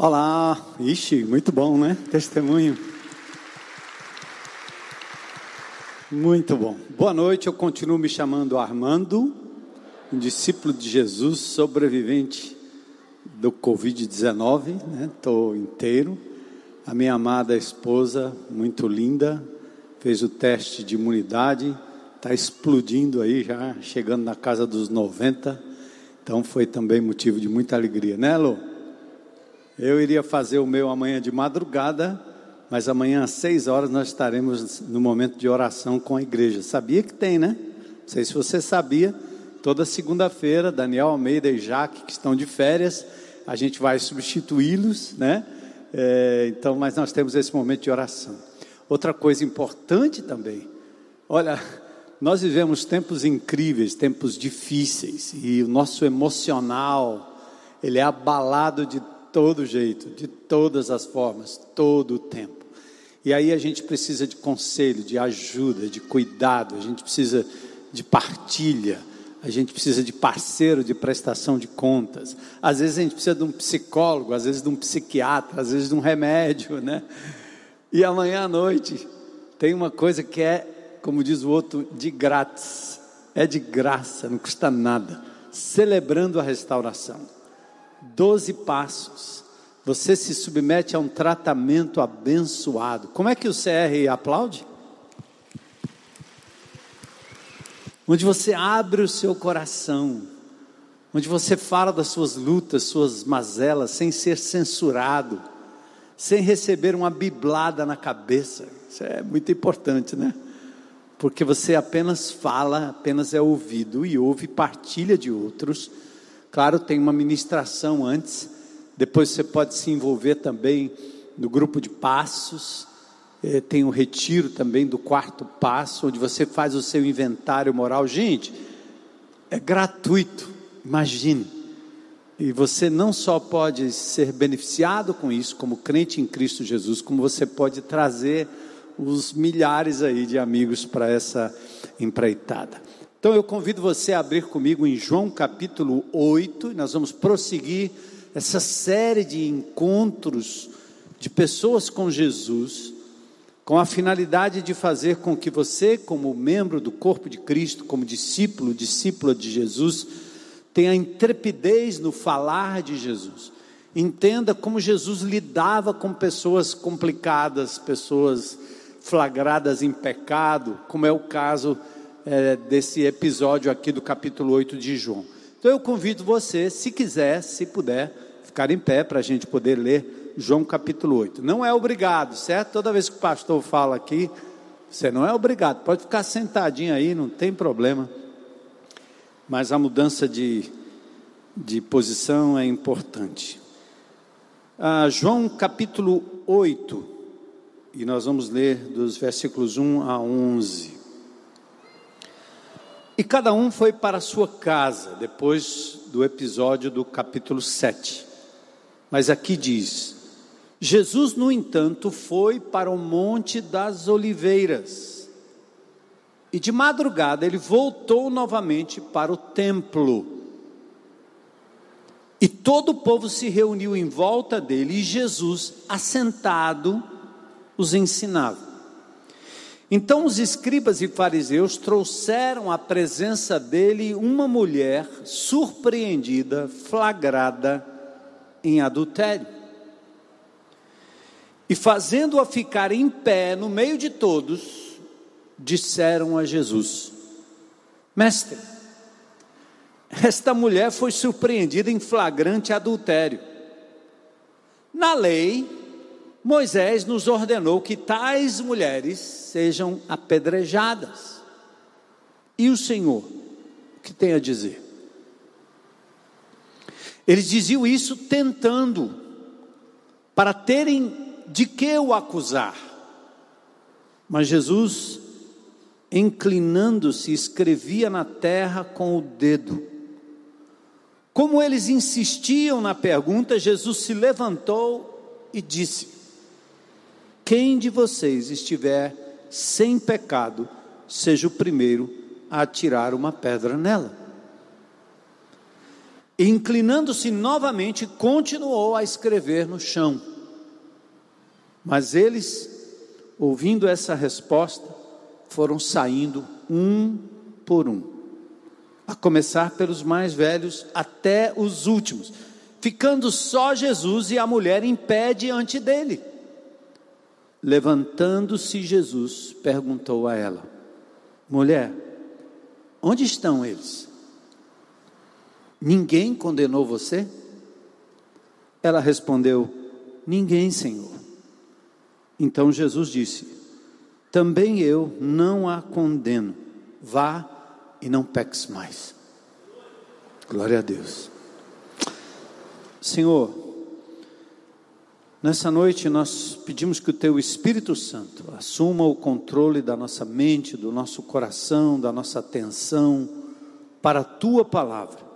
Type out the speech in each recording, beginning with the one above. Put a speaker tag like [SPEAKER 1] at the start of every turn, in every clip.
[SPEAKER 1] Olá, ixi, muito bom, né? Testemunho. Muito bom. Boa noite, eu continuo me chamando Armando, um discípulo de Jesus, sobrevivente do Covid-19, né? Estou inteiro. A minha amada esposa, muito linda, fez o teste de imunidade, está explodindo aí já, chegando na casa dos 90. Então foi também motivo de muita alegria, né, Lu? Eu iria fazer o meu amanhã de madrugada, mas amanhã às seis horas nós estaremos no momento de oração com a igreja. Sabia que tem, né? Não sei se você sabia. Toda segunda-feira, Daniel Almeida e Jaque, que estão de férias, a gente vai substituí-los, né? É, então, mas nós temos esse momento de oração. Outra coisa importante também, olha, nós vivemos tempos incríveis, tempos difíceis, e o nosso emocional, ele é abalado de todo jeito, de todas as formas, todo o tempo. E aí a gente precisa de conselho, de ajuda, de cuidado, a gente precisa de partilha, a gente precisa de parceiro de prestação de contas. Às vezes a gente precisa de um psicólogo, às vezes de um psiquiatra, às vezes de um remédio, né? E amanhã à noite tem uma coisa que é, como diz o outro, de grátis. É de graça, não custa nada. Celebrando a restauração. Doze passos. Você se submete a um tratamento abençoado. Como é que o CR aplaude? Onde você abre o seu coração, onde você fala das suas lutas, suas mazelas, sem ser censurado, sem receber uma biblada na cabeça. Isso é muito importante, né? Porque você apenas fala, apenas é ouvido e ouve partilha de outros Claro, tem uma ministração antes, depois você pode se envolver também no grupo de passos, eh, tem o um retiro também do quarto passo, onde você faz o seu inventário moral. Gente, é gratuito, imagine. E você não só pode ser beneficiado com isso, como crente em Cristo Jesus, como você pode trazer os milhares aí de amigos para essa empreitada. Então eu convido você a abrir comigo em João capítulo 8, nós vamos prosseguir essa série de encontros de pessoas com Jesus, com a finalidade de fazer com que você, como membro do corpo de Cristo, como discípulo, discípula de Jesus, tenha intrepidez no falar de Jesus. Entenda como Jesus lidava com pessoas complicadas, pessoas flagradas em pecado, como é o caso de é, desse episódio aqui do capítulo 8 de João. Então eu convido você, se quiser, se puder, ficar em pé para a gente poder ler João capítulo 8. Não é obrigado, certo? Toda vez que o pastor fala aqui, você não é obrigado, pode ficar sentadinho aí, não tem problema. Mas a mudança de, de posição é importante. Ah, João capítulo 8, e nós vamos ler dos versículos 1 a 11. E cada um foi para a sua casa, depois do episódio do capítulo 7. Mas aqui diz: Jesus, no entanto, foi para o Monte das Oliveiras. E de madrugada ele voltou novamente para o templo. E todo o povo se reuniu em volta dele, e Jesus, assentado, os ensinava. Então os escribas e fariseus trouxeram à presença dele uma mulher surpreendida, flagrada em adultério. E fazendo-a ficar em pé no meio de todos, disseram a Jesus: Mestre, esta mulher foi surpreendida em flagrante adultério. Na lei, Moisés nos ordenou que tais mulheres sejam apedrejadas. E o Senhor, o que tem a dizer? Eles diziam isso tentando, para terem de que o acusar. Mas Jesus, inclinando-se, escrevia na terra com o dedo. Como eles insistiam na pergunta, Jesus se levantou e disse: quem de vocês estiver sem pecado, seja o primeiro a atirar uma pedra nela. Inclinando-se novamente, continuou a escrever no chão. Mas eles, ouvindo essa resposta, foram saindo um por um, a começar pelos mais velhos até os últimos, ficando só Jesus e a mulher em pé diante dele. Levantando-se Jesus, perguntou a ela: Mulher, onde estão eles? Ninguém condenou você? Ela respondeu: Ninguém, Senhor. Então Jesus disse: Também eu não a condeno. Vá e não peques mais. Glória a Deus. Senhor, nessa noite nós pedimos que o Teu Espírito Santo assuma o controle da nossa mente, do nosso coração, da nossa atenção para a Tua palavra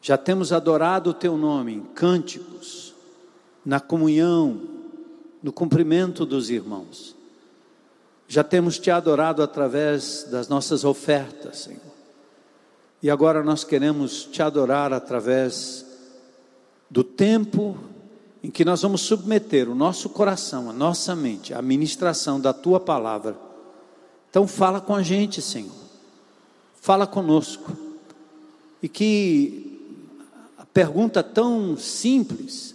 [SPEAKER 1] já temos adorado o teu nome em cânticos, na comunhão, no cumprimento dos irmãos. Já temos te adorado através das nossas ofertas, Senhor. E agora nós queremos te adorar através do tempo em que nós vamos submeter o nosso coração, a nossa mente, à ministração da tua palavra. Então fala com a gente, Senhor. Fala conosco. E que pergunta tão simples,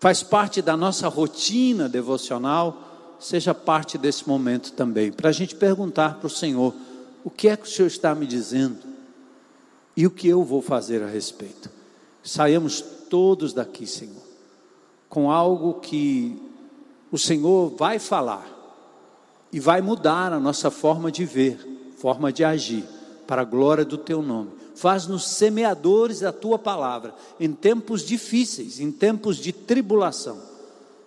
[SPEAKER 1] faz parte da nossa rotina devocional, seja parte desse momento também, para a gente perguntar para o Senhor: o que é que o Senhor está me dizendo e o que eu vou fazer a respeito. Saiamos todos daqui, Senhor, com algo que o Senhor vai falar e vai mudar a nossa forma de ver, forma de agir, para a glória do Teu nome faz-nos semeadores da tua palavra, em tempos difíceis, em tempos de tribulação.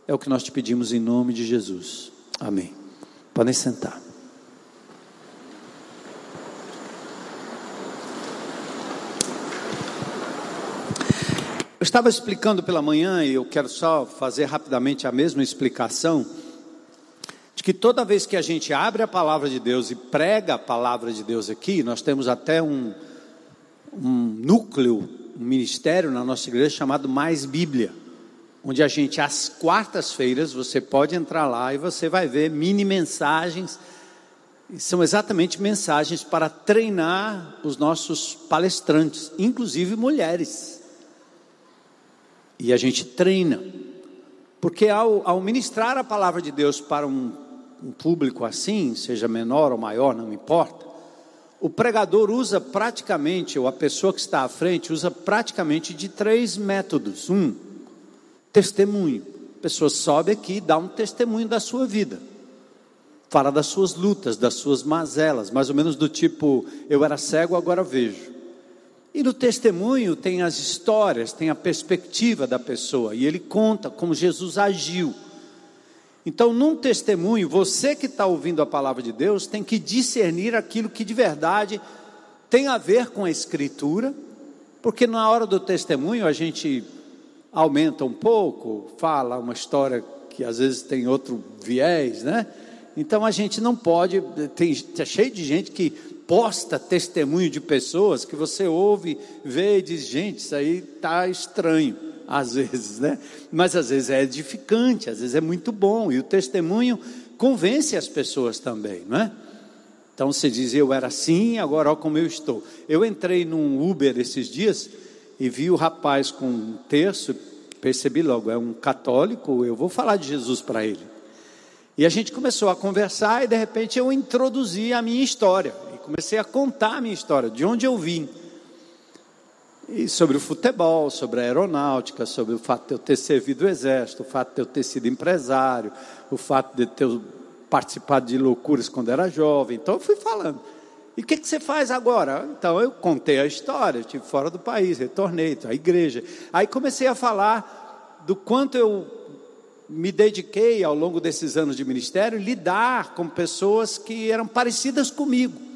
[SPEAKER 1] É o que nós te pedimos em nome de Jesus. Amém. Podem sentar. Eu estava explicando pela manhã e eu quero só fazer rapidamente a mesma explicação de que toda vez que a gente abre a palavra de Deus e prega a palavra de Deus aqui, nós temos até um um núcleo, um ministério na nossa igreja chamado Mais Bíblia, onde a gente, às quartas-feiras, você pode entrar lá e você vai ver mini mensagens, são exatamente mensagens para treinar os nossos palestrantes, inclusive mulheres. E a gente treina, porque ao, ao ministrar a palavra de Deus para um, um público assim, seja menor ou maior, não importa, o pregador usa praticamente, ou a pessoa que está à frente, usa praticamente de três métodos. Um, testemunho. A pessoa sobe aqui e dá um testemunho da sua vida. Fala das suas lutas, das suas mazelas, mais ou menos do tipo: eu era cego, agora vejo. E no testemunho tem as histórias, tem a perspectiva da pessoa, e ele conta como Jesus agiu então, num testemunho, você que está ouvindo a palavra de Deus tem que discernir aquilo que de verdade tem a ver com a Escritura, porque na hora do testemunho a gente aumenta um pouco, fala uma história que às vezes tem outro viés, né? Então a gente não pode, tem tá cheio de gente que posta testemunho de pessoas que você ouve, vê e diz, gente, isso aí tá estranho às vezes, né? Mas às vezes é edificante, às vezes é muito bom, e o testemunho convence as pessoas também, não é? Então você diz, eu era assim, agora olha como eu estou. Eu entrei num Uber esses dias e vi o rapaz com um terço, percebi logo, é um católico, eu vou falar de Jesus para ele. E a gente começou a conversar e de repente eu introduzi a minha história. Comecei a contar a minha história, de onde eu vim. E sobre o futebol, sobre a aeronáutica, sobre o fato de eu ter servido o exército, o fato de eu ter sido empresário, o fato de ter participado de loucuras quando era jovem. Então eu fui falando. E o que, que você faz agora? Então eu contei a história, estive fora do país, retornei, à igreja. Aí comecei a falar do quanto eu me dediquei ao longo desses anos de ministério lidar com pessoas que eram parecidas comigo.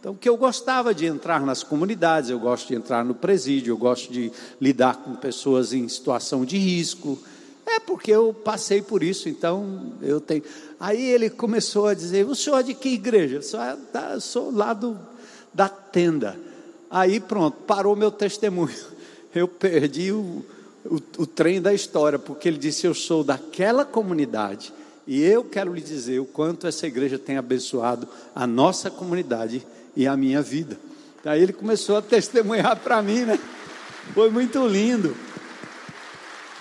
[SPEAKER 1] Então, que eu gostava de entrar nas comunidades, eu gosto de entrar no presídio, eu gosto de lidar com pessoas em situação de risco. É porque eu passei por isso, então eu tenho. Aí ele começou a dizer: O senhor é de que igreja? Eu sou, eu sou lá do, da tenda. Aí pronto, parou meu testemunho. Eu perdi o, o, o trem da história, porque ele disse: Eu sou daquela comunidade e eu quero lhe dizer o quanto essa igreja tem abençoado a nossa comunidade e a minha vida. Aí ele começou a testemunhar para mim, né? Foi muito lindo.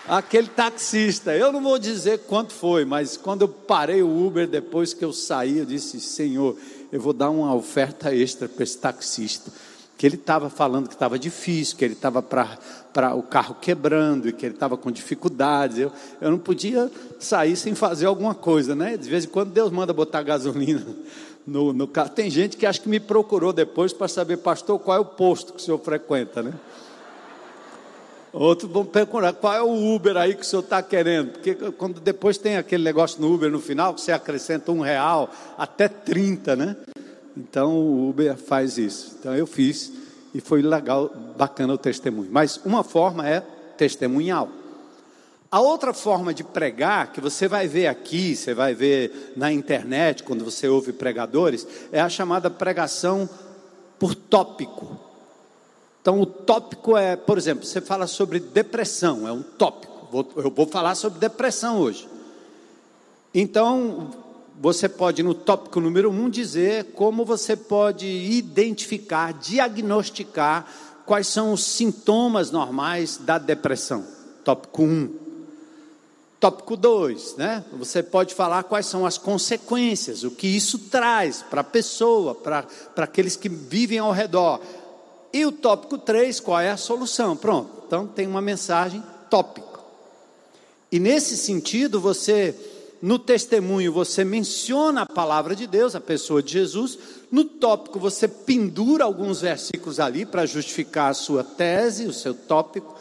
[SPEAKER 1] Aquele taxista, eu não vou dizer quanto foi, mas quando eu parei o Uber, depois que eu saí, eu disse: Senhor, eu vou dar uma oferta extra para esse taxista. Que ele estava falando que estava difícil, que ele estava para o carro quebrando e que ele estava com dificuldades. Eu, eu não podia sair sem fazer alguma coisa, né? De vez em quando Deus manda botar gasolina no, no carro. Tem gente que acha que me procurou depois para saber, pastor, qual é o posto que o senhor frequenta, né? Outros vão perguntar qual é o Uber aí que o senhor está querendo, porque quando depois tem aquele negócio no Uber no final, que você acrescenta um real até 30, né? Então o Uber faz isso. Então eu fiz e foi legal, bacana o testemunho. Mas uma forma é testemunhal. A outra forma de pregar, que você vai ver aqui, você vai ver na internet, quando você ouve pregadores, é a chamada pregação por tópico. Então, o tópico é, por exemplo, você fala sobre depressão, é um tópico. eu vou falar sobre depressão hoje. Então, você pode, no tópico número um, dizer como você pode identificar, diagnosticar quais são os sintomas normais da depressão. Tópico 1. Um. Tópico 2, né? Você pode falar quais são as consequências, o que isso traz para a pessoa, para aqueles que vivem ao redor. E o tópico 3, qual é a solução? Pronto. Então tem uma mensagem tópico. E nesse sentido, você no testemunho você menciona a palavra de Deus, a pessoa de Jesus. No tópico você pendura alguns versículos ali para justificar a sua tese, o seu tópico.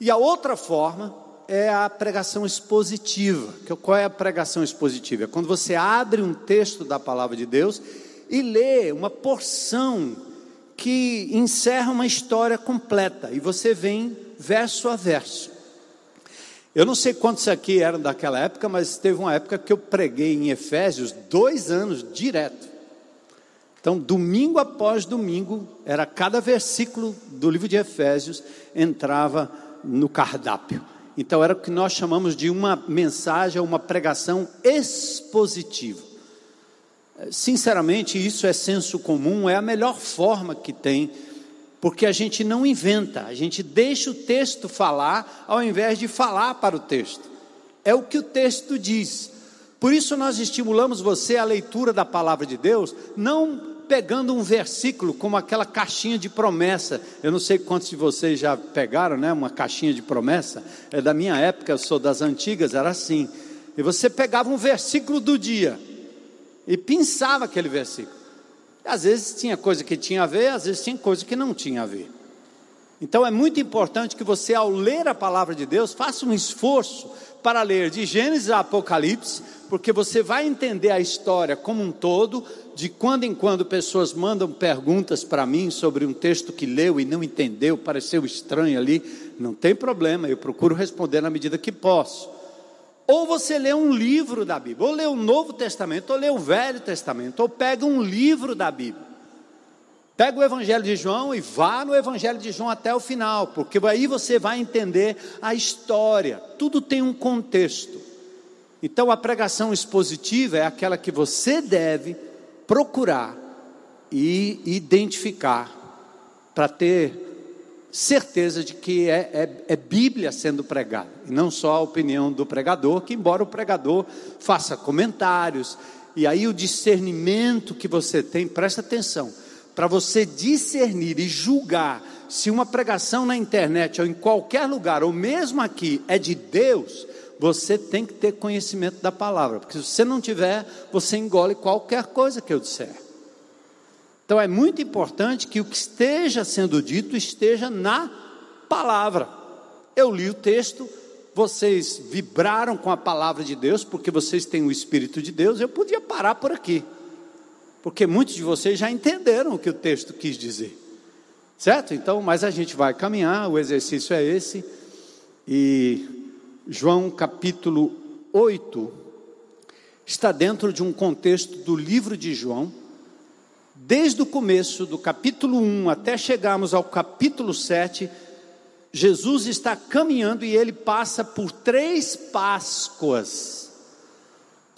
[SPEAKER 1] E a outra forma é a pregação expositiva. Qual é a pregação expositiva? É quando você abre um texto da palavra de Deus e lê uma porção que encerra uma história completa e você vem verso a verso. Eu não sei quantos aqui eram daquela época, mas teve uma época que eu preguei em Efésios dois anos direto. Então, domingo após domingo, era cada versículo do livro de Efésios entrava no cardápio. Então era o que nós chamamos de uma mensagem, uma pregação expositiva. Sinceramente, isso é senso comum, é a melhor forma que tem, porque a gente não inventa, a gente deixa o texto falar ao invés de falar para o texto. É o que o texto diz. Por isso nós estimulamos você a leitura da palavra de Deus, não pegando um versículo como aquela caixinha de promessa. Eu não sei quantos de vocês já pegaram, né? Uma caixinha de promessa. É da minha época, eu sou das antigas, era assim. E você pegava um versículo do dia e pensava aquele versículo. Às vezes tinha coisa que tinha a ver, às vezes tinha coisa que não tinha a ver. Então é muito importante que você, ao ler a palavra de Deus, faça um esforço para ler de Gênesis a Apocalipse, porque você vai entender a história como um todo. De quando em quando pessoas mandam perguntas para mim sobre um texto que leu e não entendeu, pareceu estranho ali. Não tem problema, eu procuro responder na medida que posso. Ou você lê um livro da Bíblia, ou lê o Novo Testamento, ou lê o Velho Testamento, ou pega um livro da Bíblia. Pega o Evangelho de João e vá no Evangelho de João até o final, porque aí você vai entender a história. Tudo tem um contexto. Então a pregação expositiva é aquela que você deve procurar e identificar para ter certeza de que é, é, é, Bíblia sendo pregada, e não só a opinião do pregador, que embora o pregador faça comentários, e aí o discernimento que você tem, presta atenção, para você discernir e julgar se uma pregação na internet ou em qualquer lugar, ou mesmo aqui, é de Deus, você tem que ter conhecimento da palavra, porque se você não tiver, você engole qualquer coisa que eu disser. Então é muito importante que o que esteja sendo dito esteja na palavra. Eu li o texto, vocês vibraram com a palavra de Deus, porque vocês têm o Espírito de Deus, eu podia parar por aqui, porque muitos de vocês já entenderam o que o texto quis dizer, certo? Então, mas a gente vai caminhar, o exercício é esse, e João capítulo 8 está dentro de um contexto do livro de João, Desde o começo do capítulo 1 até chegarmos ao capítulo 7, Jesus está caminhando e ele passa por três Páscoas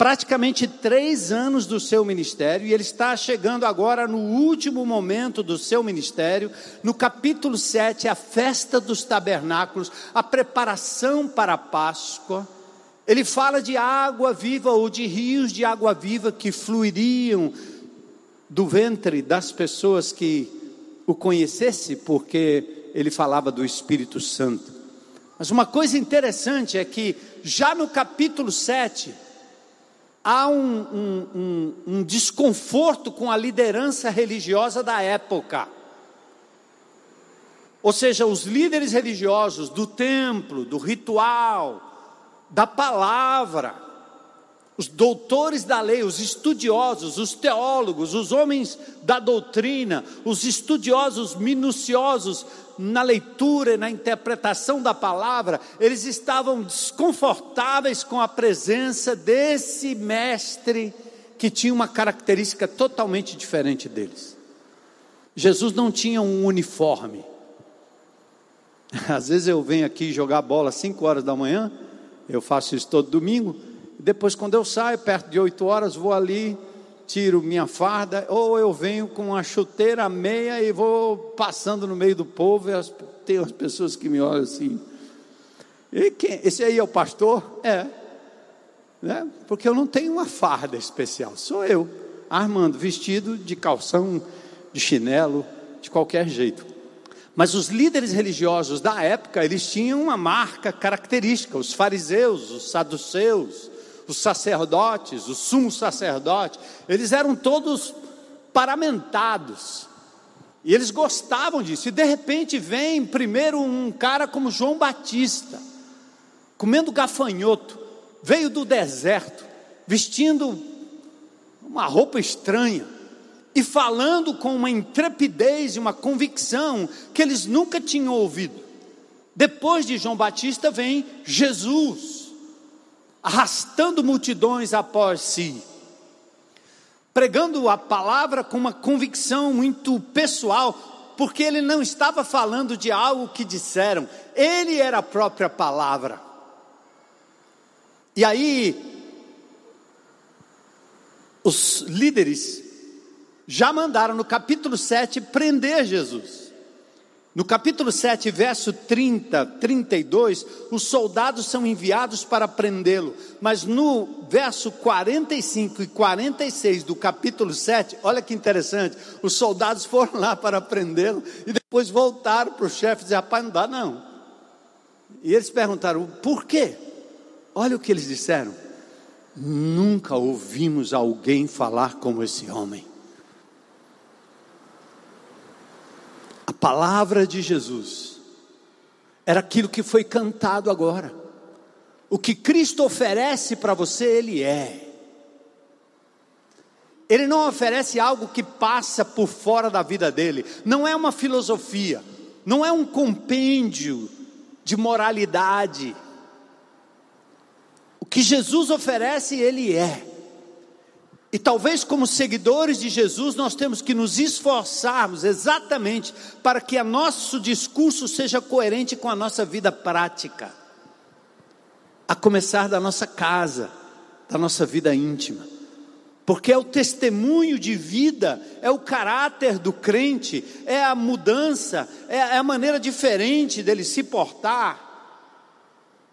[SPEAKER 1] praticamente três anos do seu ministério, e ele está chegando agora no último momento do seu ministério, no capítulo 7, a festa dos tabernáculos, a preparação para a Páscoa. Ele fala de água viva ou de rios de água viva que fluiriam do ventre das pessoas que o conhecesse, porque ele falava do Espírito Santo. Mas uma coisa interessante é que já no capítulo 7, há um, um, um, um desconforto com a liderança religiosa da época. Ou seja, os líderes religiosos do templo, do ritual, da palavra, os doutores da lei, os estudiosos, os teólogos, os homens da doutrina, os estudiosos minuciosos na leitura e na interpretação da palavra, eles estavam desconfortáveis com a presença desse mestre que tinha uma característica totalmente diferente deles. Jesus não tinha um uniforme. Às vezes eu venho aqui jogar bola às 5 horas da manhã, eu faço isso todo domingo, depois, quando eu saio, perto de 8 horas, vou ali, tiro minha farda, ou eu venho com uma chuteira meia e vou passando no meio do povo, e as, tem as pessoas que me olham assim. E quem, esse aí é o pastor? É. Né? Porque eu não tenho uma farda especial, sou eu, Armando, vestido de calção, de chinelo, de qualquer jeito. Mas os líderes religiosos da época, eles tinham uma marca característica, os fariseus, os saduceus, os sacerdotes, o sumo sacerdote, eles eram todos paramentados. E eles gostavam disso. E de repente vem primeiro um cara como João Batista, comendo gafanhoto, veio do deserto, vestindo uma roupa estranha e falando com uma intrepidez e uma convicção que eles nunca tinham ouvido. Depois de João Batista vem Jesus arrastando multidões após si, pregando a palavra com uma convicção muito pessoal, porque ele não estava falando de algo que disseram, ele era a própria palavra. E aí, os líderes já mandaram no capítulo 7 prender Jesus. No capítulo 7, verso 30, 32, os soldados são enviados para prendê-lo, mas no verso 45 e 46 do capítulo 7, olha que interessante, os soldados foram lá para prendê-lo e depois voltaram para o chefe e dizer: rapaz, não dá não. E eles perguntaram: por quê? Olha o que eles disseram: nunca ouvimos alguém falar como esse homem. Palavra de Jesus era aquilo que foi cantado agora. O que Cristo oferece para você, Ele é. Ele não oferece algo que passa por fora da vida dele, não é uma filosofia, não é um compêndio de moralidade. O que Jesus oferece, Ele é. E talvez, como seguidores de Jesus, nós temos que nos esforçarmos exatamente para que o nosso discurso seja coerente com a nossa vida prática, a começar da nossa casa, da nossa vida íntima, porque é o testemunho de vida, é o caráter do crente, é a mudança, é a maneira diferente dele se portar,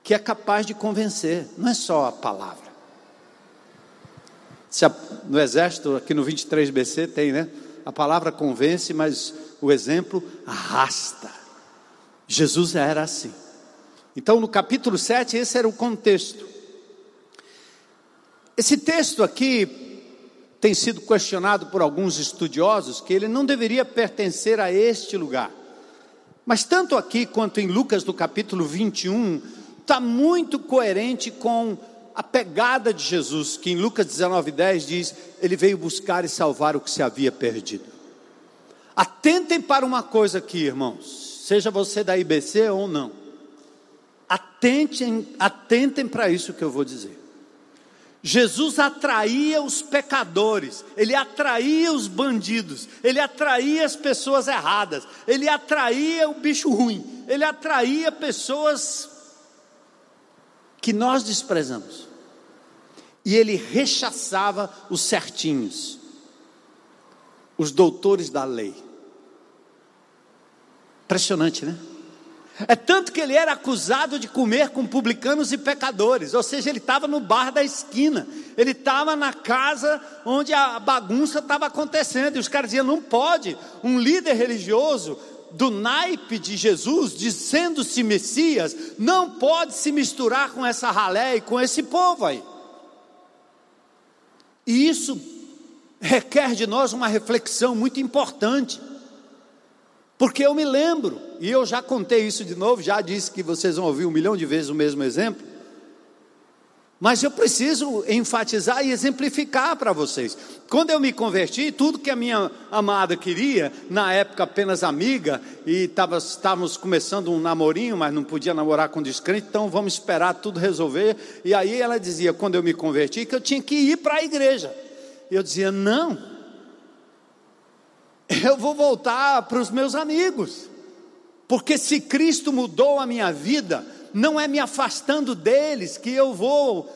[SPEAKER 1] que é capaz de convencer, não é só a palavra. No exército, aqui no 23BC tem, né? A palavra convence, mas o exemplo arrasta. Jesus era assim. Então, no capítulo 7, esse era o contexto. Esse texto aqui tem sido questionado por alguns estudiosos que ele não deveria pertencer a este lugar. Mas tanto aqui quanto em Lucas, no capítulo 21, está muito coerente com a pegada de Jesus, que em Lucas 19:10 diz: Ele veio buscar e salvar o que se havia perdido. Atentem para uma coisa aqui, irmãos, seja você da IBC ou não. Atentem, atentem para isso que eu vou dizer. Jesus atraía os pecadores, ele atraía os bandidos, ele atraía as pessoas erradas, ele atraía o bicho ruim, ele atraía pessoas que nós desprezamos. E ele rechaçava os certinhos, os doutores da lei. Impressionante, né? É tanto que ele era acusado de comer com publicanos e pecadores, ou seja, ele estava no bar da esquina, ele estava na casa onde a bagunça estava acontecendo, e os caras diziam: não pode, um líder religioso do naipe de Jesus, dizendo-se Messias, não pode se misturar com essa ralé e com esse povo aí. E isso requer de nós uma reflexão muito importante. Porque eu me lembro, e eu já contei isso de novo, já disse que vocês vão ouvir um milhão de vezes o mesmo exemplo. Mas eu preciso enfatizar e exemplificar para vocês. Quando eu me converti, tudo que a minha amada queria, na época apenas amiga, e estávamos começando um namorinho, mas não podia namorar com descrente, então vamos esperar tudo resolver. E aí ela dizia, quando eu me converti, que eu tinha que ir para a igreja. E eu dizia, não, eu vou voltar para os meus amigos, porque se Cristo mudou a minha vida, não é me afastando deles que eu vou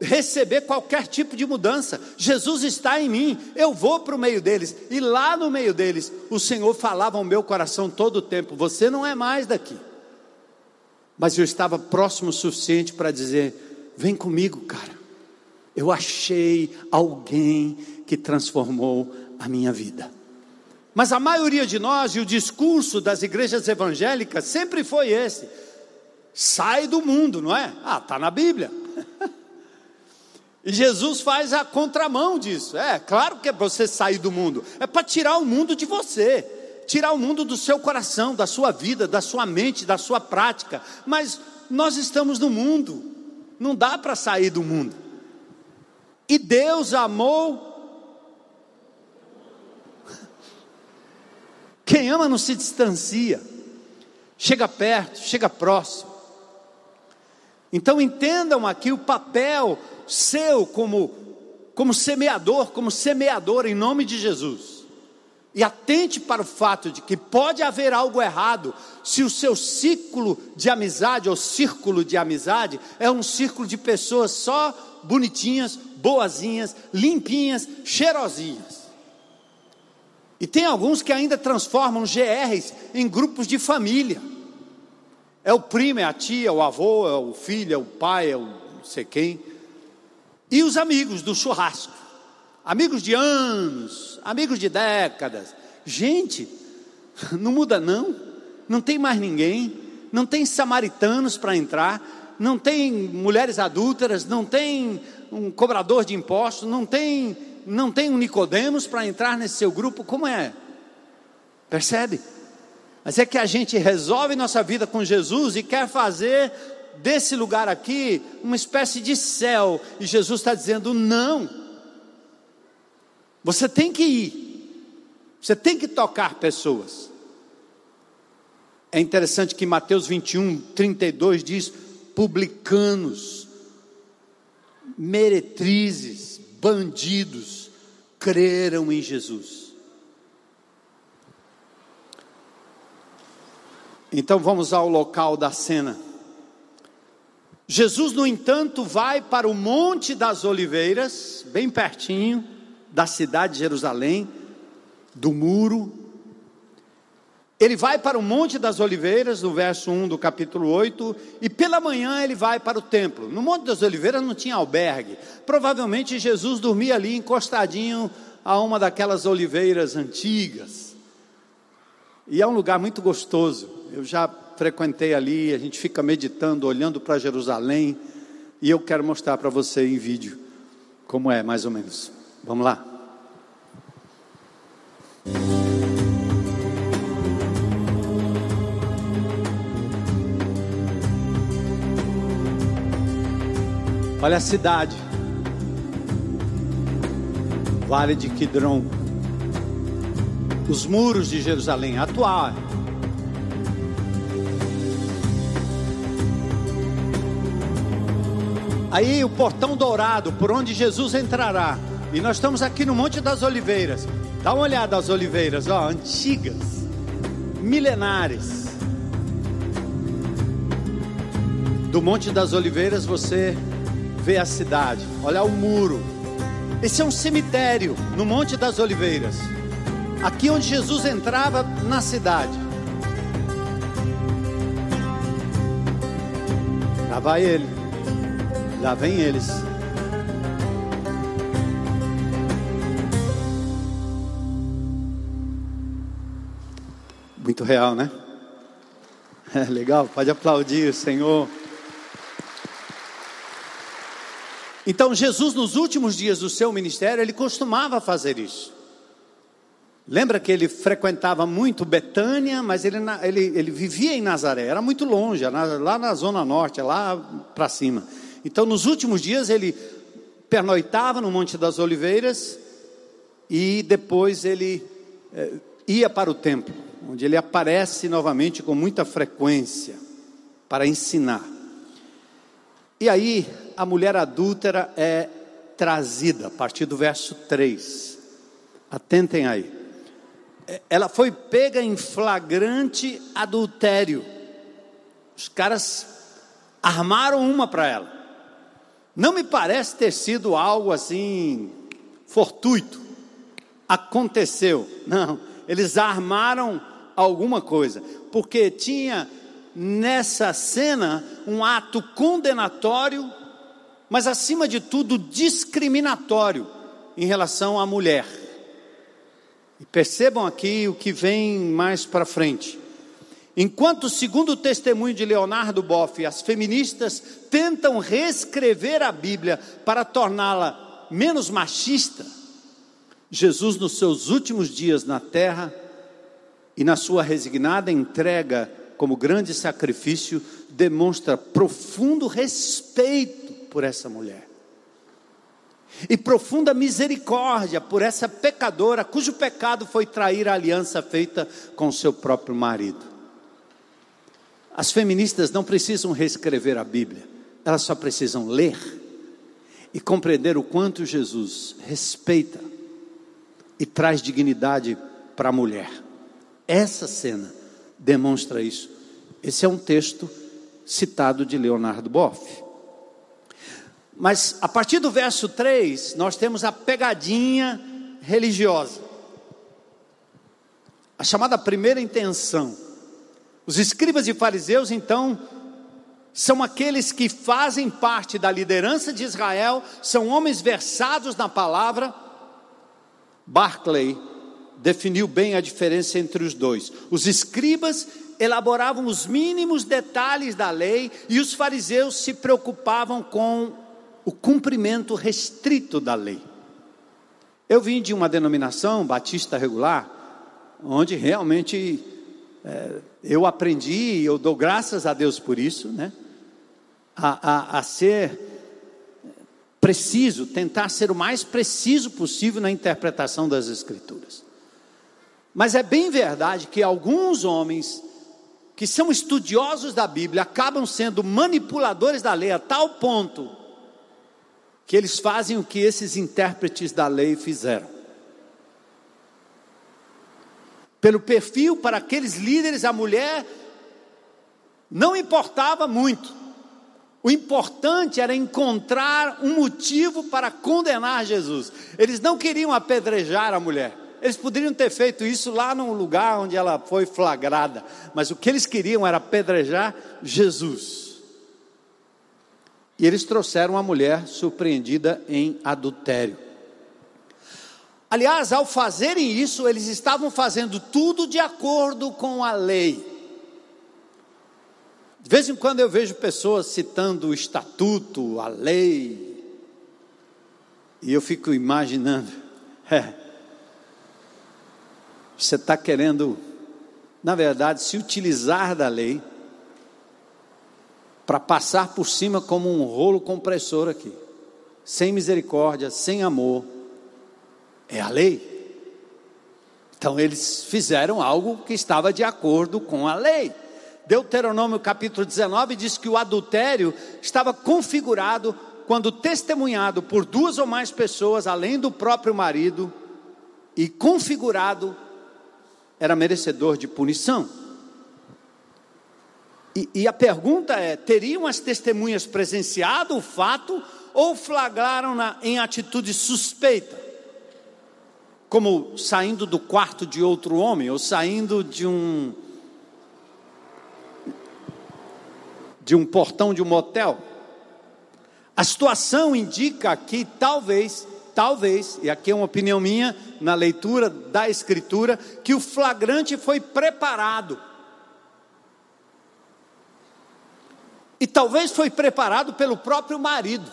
[SPEAKER 1] receber qualquer tipo de mudança. Jesus está em mim, eu vou para o meio deles, e lá no meio deles, o Senhor falava ao meu coração todo o tempo: Você não é mais daqui. Mas eu estava próximo o suficiente para dizer: Vem comigo, cara. Eu achei alguém que transformou a minha vida. Mas a maioria de nós, e o discurso das igrejas evangélicas sempre foi esse: sai do mundo, não é? Ah, está na Bíblia. e Jesus faz a contramão disso. É, claro que é para você sair do mundo, é para tirar o mundo de você, tirar o mundo do seu coração, da sua vida, da sua mente, da sua prática. Mas nós estamos no mundo, não dá para sair do mundo. E Deus amou Quem ama não se distancia, chega perto, chega próximo. Então entendam aqui o papel seu como, como semeador, como semeador em nome de Jesus. E atente para o fato de que pode haver algo errado se o seu ciclo de amizade ou círculo de amizade é um círculo de pessoas só bonitinhas, boazinhas, limpinhas, cheirosinhas. E tem alguns que ainda transformam GRs em grupos de família. É o primo, é a tia, é o avô, é o filho, é o pai, é o não sei quem. E os amigos do churrasco. Amigos de anos, amigos de décadas. Gente, não muda não. Não tem mais ninguém. Não tem samaritanos para entrar. Não tem mulheres adúlteras. Não tem um cobrador de impostos. Não tem não tem um Nicodemos para entrar nesse seu grupo, como é? Percebe? Mas é que a gente resolve nossa vida com Jesus e quer fazer desse lugar aqui uma espécie de céu, e Jesus está dizendo: não, você tem que ir, você tem que tocar pessoas. É interessante que Mateus 21, 32 diz: publicanos, meretrizes, bandidos creram em Jesus. Então vamos ao local da cena. Jesus, no entanto, vai para o Monte das Oliveiras, bem pertinho da cidade de Jerusalém, do muro, ele vai para o Monte das Oliveiras, no verso 1 do capítulo 8, e pela manhã ele vai para o templo. No Monte das Oliveiras não tinha albergue. Provavelmente Jesus dormia ali encostadinho a uma daquelas oliveiras antigas. E é um lugar muito gostoso. Eu já frequentei ali, a gente fica meditando, olhando para Jerusalém, e eu quero mostrar para você em vídeo como é, mais ou menos. Vamos lá. Olha a cidade. Vale de Quidron. Os muros de Jerusalém, atual. Aí o portão dourado, por onde Jesus entrará. E nós estamos aqui no Monte das Oliveiras. Dá uma olhada às oliveiras, ó, antigas, milenares. Do Monte das Oliveiras você vê a cidade. Olha o muro. Esse é um cemitério no Monte das Oliveiras. Aqui onde Jesus entrava na cidade. Lá vai ele. Lá vem eles. Muito real, né? É legal, pode aplaudir, Senhor. Então, Jesus, nos últimos dias do seu ministério, ele costumava fazer isso. Lembra que ele frequentava muito Betânia, mas ele, ele, ele vivia em Nazaré, era muito longe, lá na Zona Norte, lá para cima. Então, nos últimos dias, ele pernoitava no Monte das Oliveiras e depois ele eh, ia para o templo, onde ele aparece novamente com muita frequência para ensinar. E aí, a mulher adúltera é trazida, a partir do verso 3. Atentem aí ela foi pega em flagrante adultério. Os caras armaram uma para ela. Não me parece ter sido algo assim fortuito. Aconteceu. Não, eles armaram alguma coisa, porque tinha nessa cena um ato condenatório, mas acima de tudo discriminatório em relação à mulher. E percebam aqui o que vem mais para frente. Enquanto, segundo o testemunho de Leonardo Boff, as feministas tentam reescrever a Bíblia para torná-la menos machista, Jesus, nos seus últimos dias na terra e na sua resignada entrega como grande sacrifício, demonstra profundo respeito por essa mulher e profunda misericórdia por essa pecadora cujo pecado foi trair a aliança feita com seu próprio marido. As feministas não precisam reescrever a Bíblia, elas só precisam ler e compreender o quanto Jesus respeita e traz dignidade para a mulher. Essa cena demonstra isso. Esse é um texto citado de Leonardo Boff. Mas a partir do verso 3, nós temos a pegadinha religiosa. A chamada primeira intenção. Os escribas e fariseus, então, são aqueles que fazem parte da liderança de Israel, são homens versados na palavra. Barclay definiu bem a diferença entre os dois. Os escribas elaboravam os mínimos detalhes da lei e os fariseus se preocupavam com o cumprimento restrito da lei. Eu vim de uma denominação batista regular, onde realmente é, eu aprendi, e eu dou graças a Deus por isso, né? A, a, a ser preciso, tentar ser o mais preciso possível na interpretação das Escrituras. Mas é bem verdade que alguns homens que são estudiosos da Bíblia acabam sendo manipuladores da lei a tal ponto que eles fazem o que esses intérpretes da lei fizeram. Pelo perfil para aqueles líderes, a mulher não importava muito. O importante era encontrar um motivo para condenar Jesus. Eles não queriam apedrejar a mulher. Eles poderiam ter feito isso lá num lugar onde ela foi flagrada, mas o que eles queriam era apedrejar Jesus. E eles trouxeram a mulher surpreendida em adultério. Aliás, ao fazerem isso, eles estavam fazendo tudo de acordo com a lei. De vez em quando eu vejo pessoas citando o estatuto, a lei, e eu fico imaginando, é, você está querendo, na verdade, se utilizar da lei para passar por cima como um rolo compressor aqui, sem misericórdia, sem amor. É a lei. Então eles fizeram algo que estava de acordo com a lei. Deuteronômio capítulo 19 diz que o adultério estava configurado quando testemunhado por duas ou mais pessoas, além do próprio marido, e configurado, era merecedor de punição. E, e, a pergunta é: teriam as testemunhas presenciado o fato ou flagraram na, em atitude suspeita? Como saindo do quarto de outro homem, ou saindo de um. de um portão de um motel? A situação indica que talvez, talvez, e aqui é uma opinião minha, na leitura da Escritura, que o flagrante foi preparado. E talvez foi preparado pelo próprio marido.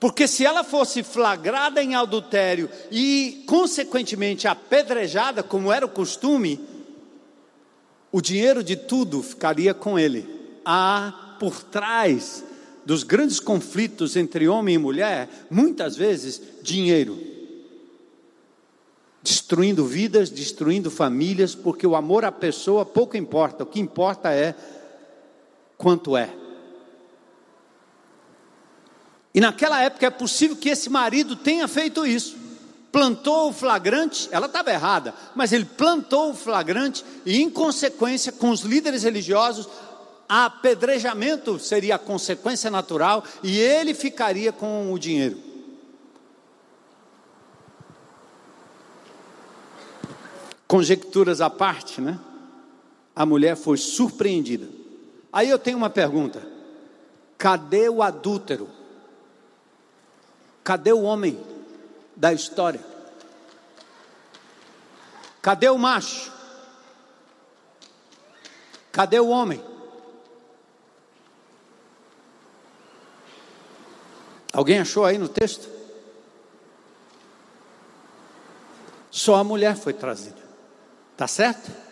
[SPEAKER 1] Porque se ela fosse flagrada em adultério e, consequentemente, apedrejada, como era o costume, o dinheiro de tudo ficaria com ele. Há por trás dos grandes conflitos entre homem e mulher, muitas vezes, dinheiro. Destruindo vidas, destruindo famílias, porque o amor à pessoa pouco importa, o que importa é quanto é. E naquela época é possível que esse marido tenha feito isso. Plantou o flagrante, ela estava errada, mas ele plantou o flagrante e, em consequência, com os líderes religiosos, apedrejamento seria a consequência natural e ele ficaria com o dinheiro. Conjecturas à parte, né? A mulher foi surpreendida. Aí eu tenho uma pergunta: cadê o adúltero? Cadê o homem da história? Cadê o macho? Cadê o homem? Alguém achou aí no texto? Só a mulher foi trazida. Tá certo?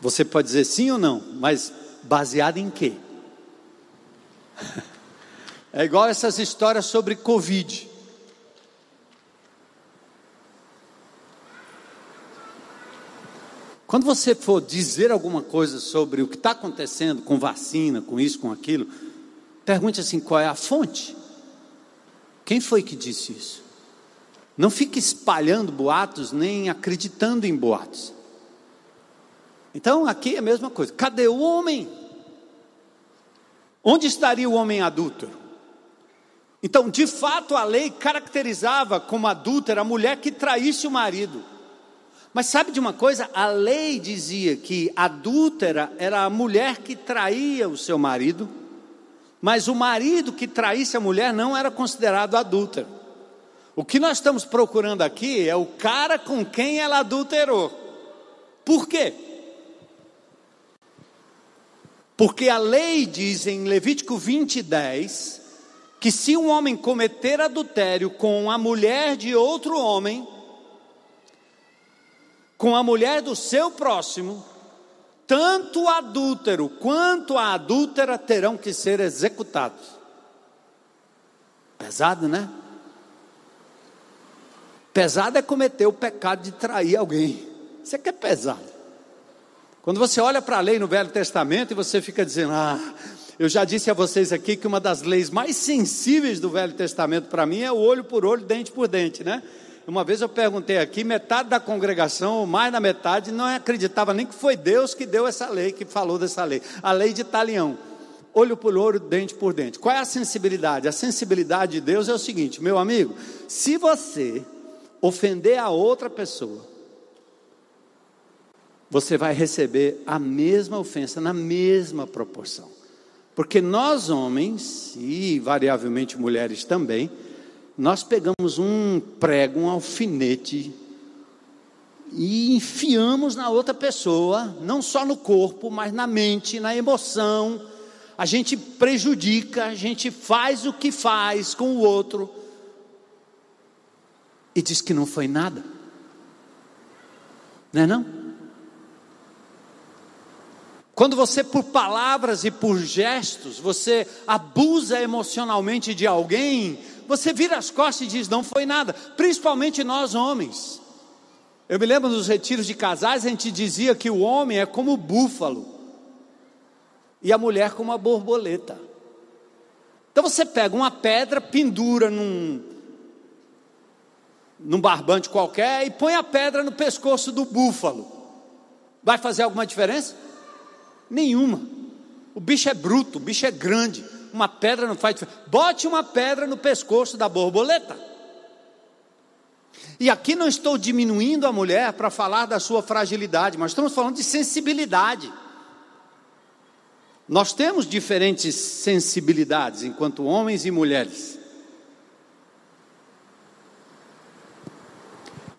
[SPEAKER 1] Você pode dizer sim ou não, mas baseado em quê? É igual essas histórias sobre Covid. Quando você for dizer alguma coisa sobre o que está acontecendo com vacina, com isso, com aquilo, Pergunte assim: qual é a fonte? Quem foi que disse isso? Não fique espalhando boatos, nem acreditando em boatos. Então aqui é a mesma coisa. Cadê o homem? Onde estaria o homem adúltero? Então, de fato, a lei caracterizava como adúltera a mulher que traísse o marido. Mas sabe de uma coisa? A lei dizia que adúltera era a mulher que traía o seu marido mas o marido que traísse a mulher não era considerado adúltero. O que nós estamos procurando aqui é o cara com quem ela adulterou. Por quê? Porque a lei diz em Levítico 20, 10, que se um homem cometer adultério com a mulher de outro homem, com a mulher do seu próximo, tanto o adúltero quanto a adúltera terão que ser executados. Pesado, né? Pesado é cometer o pecado de trair alguém. Isso é que é pesado. Quando você olha para a lei no Velho Testamento e você fica dizendo, ah, eu já disse a vocês aqui que uma das leis mais sensíveis do Velho Testamento para mim é o olho por olho, dente por dente, né? Uma vez eu perguntei aqui, metade da congregação, ou mais da metade, não acreditava nem que foi Deus que deu essa lei, que falou dessa lei. A lei de Italião. Olho por olho, dente por dente. Qual é a sensibilidade? A sensibilidade de Deus é o seguinte, meu amigo, se você ofender a outra pessoa, você vai receber a mesma ofensa na mesma proporção. Porque nós homens, e variavelmente mulheres também, nós pegamos um prego, um alfinete e enfiamos na outra pessoa, não só no corpo, mas na mente, na emoção. A gente prejudica, a gente faz o que faz com o outro e diz que não foi nada. Não é não? Quando você, por palavras e por gestos, você abusa emocionalmente de alguém, você vira as costas e diz: não foi nada, principalmente nós homens. Eu me lembro dos retiros de casais, a gente dizia que o homem é como o búfalo e a mulher como a borboleta. Então você pega uma pedra, pendura num, num barbante qualquer e põe a pedra no pescoço do búfalo. Vai fazer alguma diferença? Nenhuma. O bicho é bruto, o bicho é grande. Uma pedra não faz diferença. Bote uma pedra no pescoço da borboleta. E aqui não estou diminuindo a mulher para falar da sua fragilidade, mas estamos falando de sensibilidade. Nós temos diferentes sensibilidades enquanto homens e mulheres.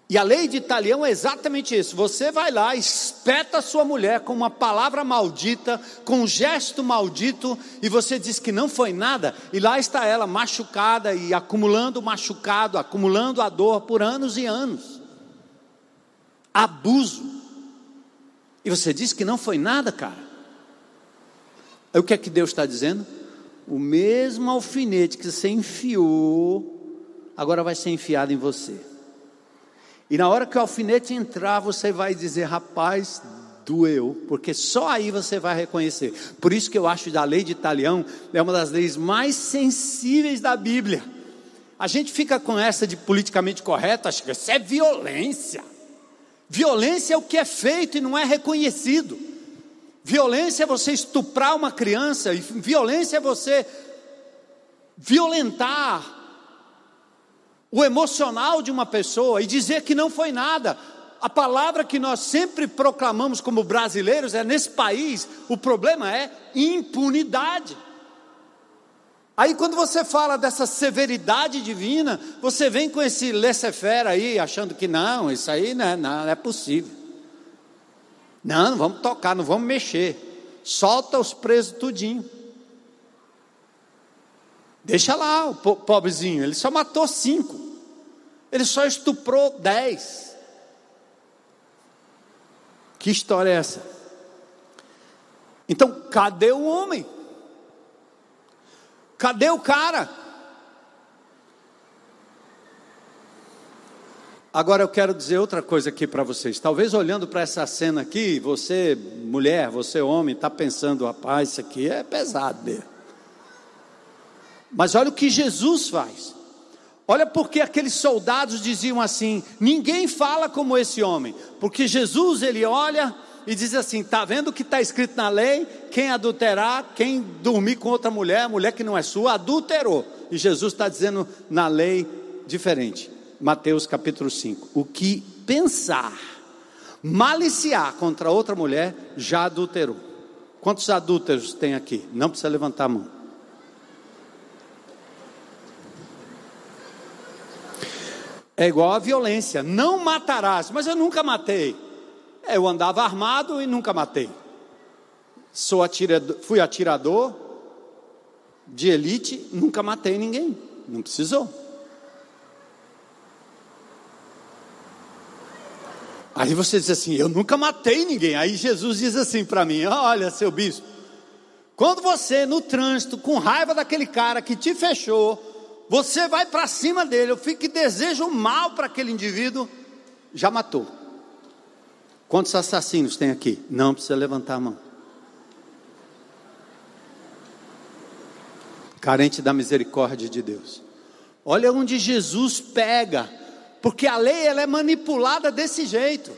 [SPEAKER 1] E a lei de Italião é exatamente isso. Você vai lá, espeta a sua mulher com uma palavra maldita, com um gesto maldito, e você diz que não foi nada, e lá está ela machucada e acumulando machucado, acumulando a dor por anos e anos. Abuso. E você diz que não foi nada, cara. Aí o que é que Deus está dizendo? O mesmo alfinete que você enfiou, agora vai ser enfiado em você. E na hora que o alfinete entrar, você vai dizer: rapaz, doeu, porque só aí você vai reconhecer. Por isso que eu acho que a lei de Italião é uma das leis mais sensíveis da Bíblia. A gente fica com essa de politicamente correto, acha que isso é violência. Violência é o que é feito e não é reconhecido. Violência é você estuprar uma criança, violência é você violentar o emocional de uma pessoa e dizer que não foi nada. A palavra que nós sempre proclamamos como brasileiros é: nesse país, o problema é impunidade. Aí, quando você fala dessa severidade divina, você vem com esse laissez-faire aí, achando que não, isso aí não é, não é possível. Não, não vamos tocar, não vamos mexer. Solta os presos tudinho. Deixa lá o pobrezinho, ele só matou cinco. Ele só estuprou dez. Que história é essa? Então, cadê o homem? Cadê o cara? Agora eu quero dizer outra coisa aqui para vocês. Talvez olhando para essa cena aqui, você, mulher, você, homem, está pensando, rapaz, isso aqui é pesado mesmo. Mas olha o que Jesus faz. Olha porque aqueles soldados diziam assim: ninguém fala como esse homem, porque Jesus ele olha e diz assim: está vendo o que está escrito na lei? Quem adulterar, quem dormir com outra mulher, mulher que não é sua, adulterou. E Jesus está dizendo na lei diferente. Mateus capítulo 5: o que pensar, maliciar contra outra mulher, já adulterou. Quantos adúlteros tem aqui? Não precisa levantar a mão. É igual a violência. Não matarás, mas eu nunca matei. Eu andava armado e nunca matei. Sou atirador, fui atirador de elite, nunca matei ninguém. Não precisou. Aí você diz assim: Eu nunca matei ninguém. Aí Jesus diz assim para mim: Olha, seu bispo, quando você no trânsito, com raiva daquele cara que te fechou, você vai para cima dele, eu fico que desejo mal para aquele indivíduo, já matou. Quantos assassinos tem aqui? Não precisa levantar a mão. Carente da misericórdia de Deus. Olha onde Jesus pega, porque a lei ela é manipulada desse jeito.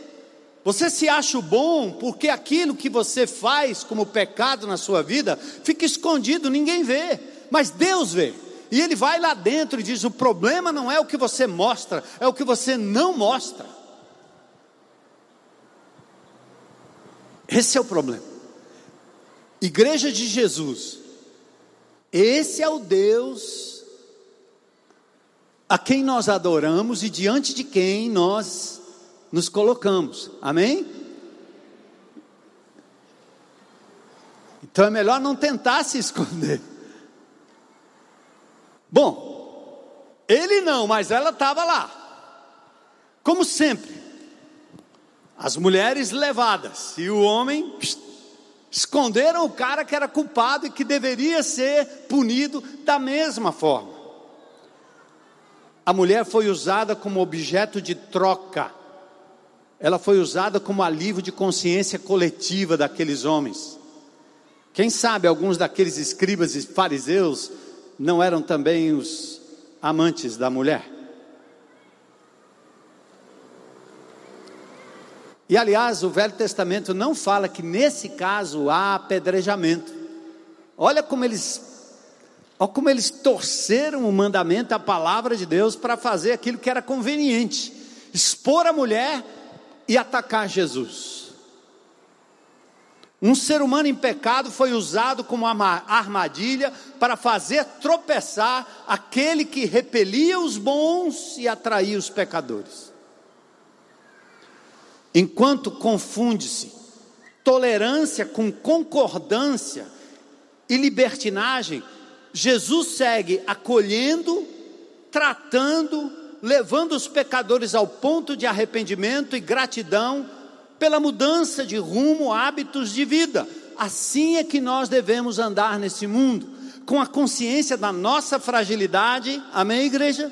[SPEAKER 1] Você se acha bom porque aquilo que você faz como pecado na sua vida fica escondido, ninguém vê, mas Deus vê. E ele vai lá dentro e diz: o problema não é o que você mostra, é o que você não mostra. Esse é o problema. Igreja de Jesus, esse é o Deus a quem nós adoramos e diante de quem nós nos colocamos, amém? Então é melhor não tentar se esconder. Bom, ele não, mas ela estava lá. Como sempre, as mulheres levadas e o homem esconderam o cara que era culpado e que deveria ser punido da mesma forma. A mulher foi usada como objeto de troca, ela foi usada como alívio de consciência coletiva daqueles homens. Quem sabe alguns daqueles escribas e fariseus não eram também os amantes da mulher? E aliás, o Velho Testamento não fala que nesse caso há apedrejamento. Olha como eles Olha como eles torceram o mandamento, a palavra de Deus, para fazer aquilo que era conveniente: expor a mulher e atacar Jesus. Um ser humano em pecado foi usado como armadilha para fazer tropeçar aquele que repelia os bons e atraía os pecadores. Enquanto confunde-se tolerância com concordância e libertinagem, Jesus segue acolhendo, tratando, levando os pecadores ao ponto de arrependimento e gratidão pela mudança de rumo, hábitos de vida. Assim é que nós devemos andar nesse mundo, com a consciência da nossa fragilidade. Amém, igreja?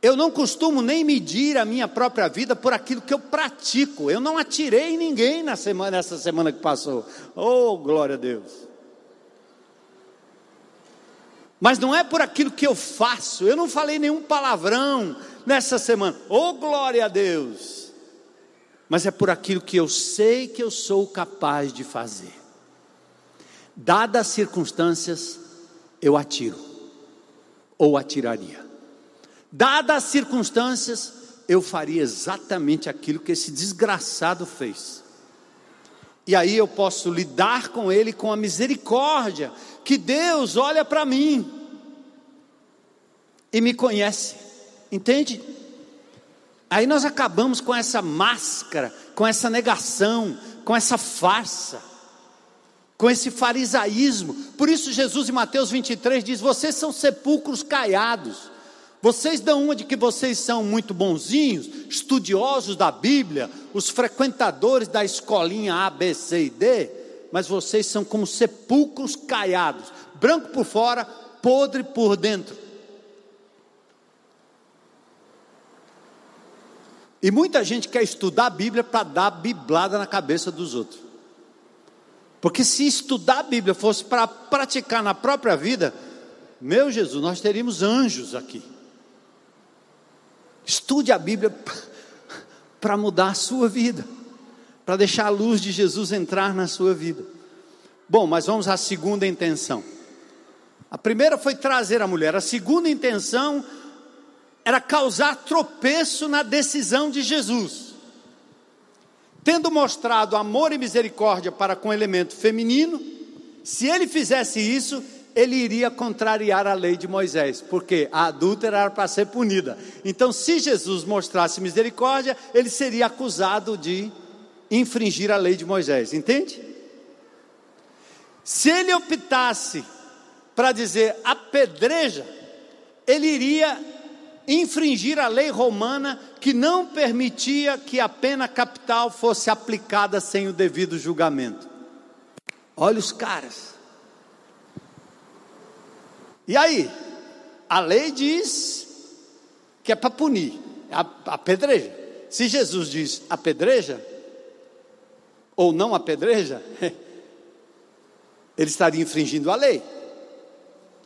[SPEAKER 1] Eu não costumo nem medir a minha própria vida por aquilo que eu pratico. Eu não atirei ninguém na semana, nessa semana que passou. Oh, glória a Deus. Mas não é por aquilo que eu faço. Eu não falei nenhum palavrão nessa semana. Oh, glória a Deus. Mas é por aquilo que eu sei que eu sou capaz de fazer. Dadas as circunstâncias, eu atiro. Ou atiraria. Dadas as circunstâncias, eu faria exatamente aquilo que esse desgraçado fez. E aí eu posso lidar com ele com a misericórdia que Deus olha para mim e me conhece, entende? Aí nós acabamos com essa máscara, com essa negação, com essa farsa, com esse farisaísmo. Por isso, Jesus em Mateus 23 diz: Vocês são sepulcros caiados. Vocês dão uma de que vocês são muito bonzinhos, estudiosos da Bíblia, os frequentadores da escolinha A, B, C e D, mas vocês são como sepulcros caiados, branco por fora, podre por dentro. E muita gente quer estudar a Bíblia para dar biblada na cabeça dos outros. Porque se estudar a Bíblia fosse para praticar na própria vida, meu Jesus, nós teríamos anjos aqui. Estude a Bíblia para mudar a sua vida para deixar a luz de Jesus entrar na sua vida. Bom, mas vamos à segunda intenção. A primeira foi trazer a mulher, a segunda intenção era causar tropeço na decisão de Jesus. Tendo mostrado amor e misericórdia para com o elemento feminino, se ele fizesse isso, ele iria contrariar a lei de Moisés, porque a adúltera era para ser punida. Então, se Jesus mostrasse misericórdia, ele seria acusado de infringir a lei de Moisés, entende? Se ele optasse para dizer apedreja, ele iria infringir a lei romana que não permitia que a pena capital fosse aplicada sem o devido julgamento. Olha os caras. E aí? A lei diz que é para punir, apedreja. Se Jesus diz apedreja, ou não apedreja, ele estaria infringindo a lei.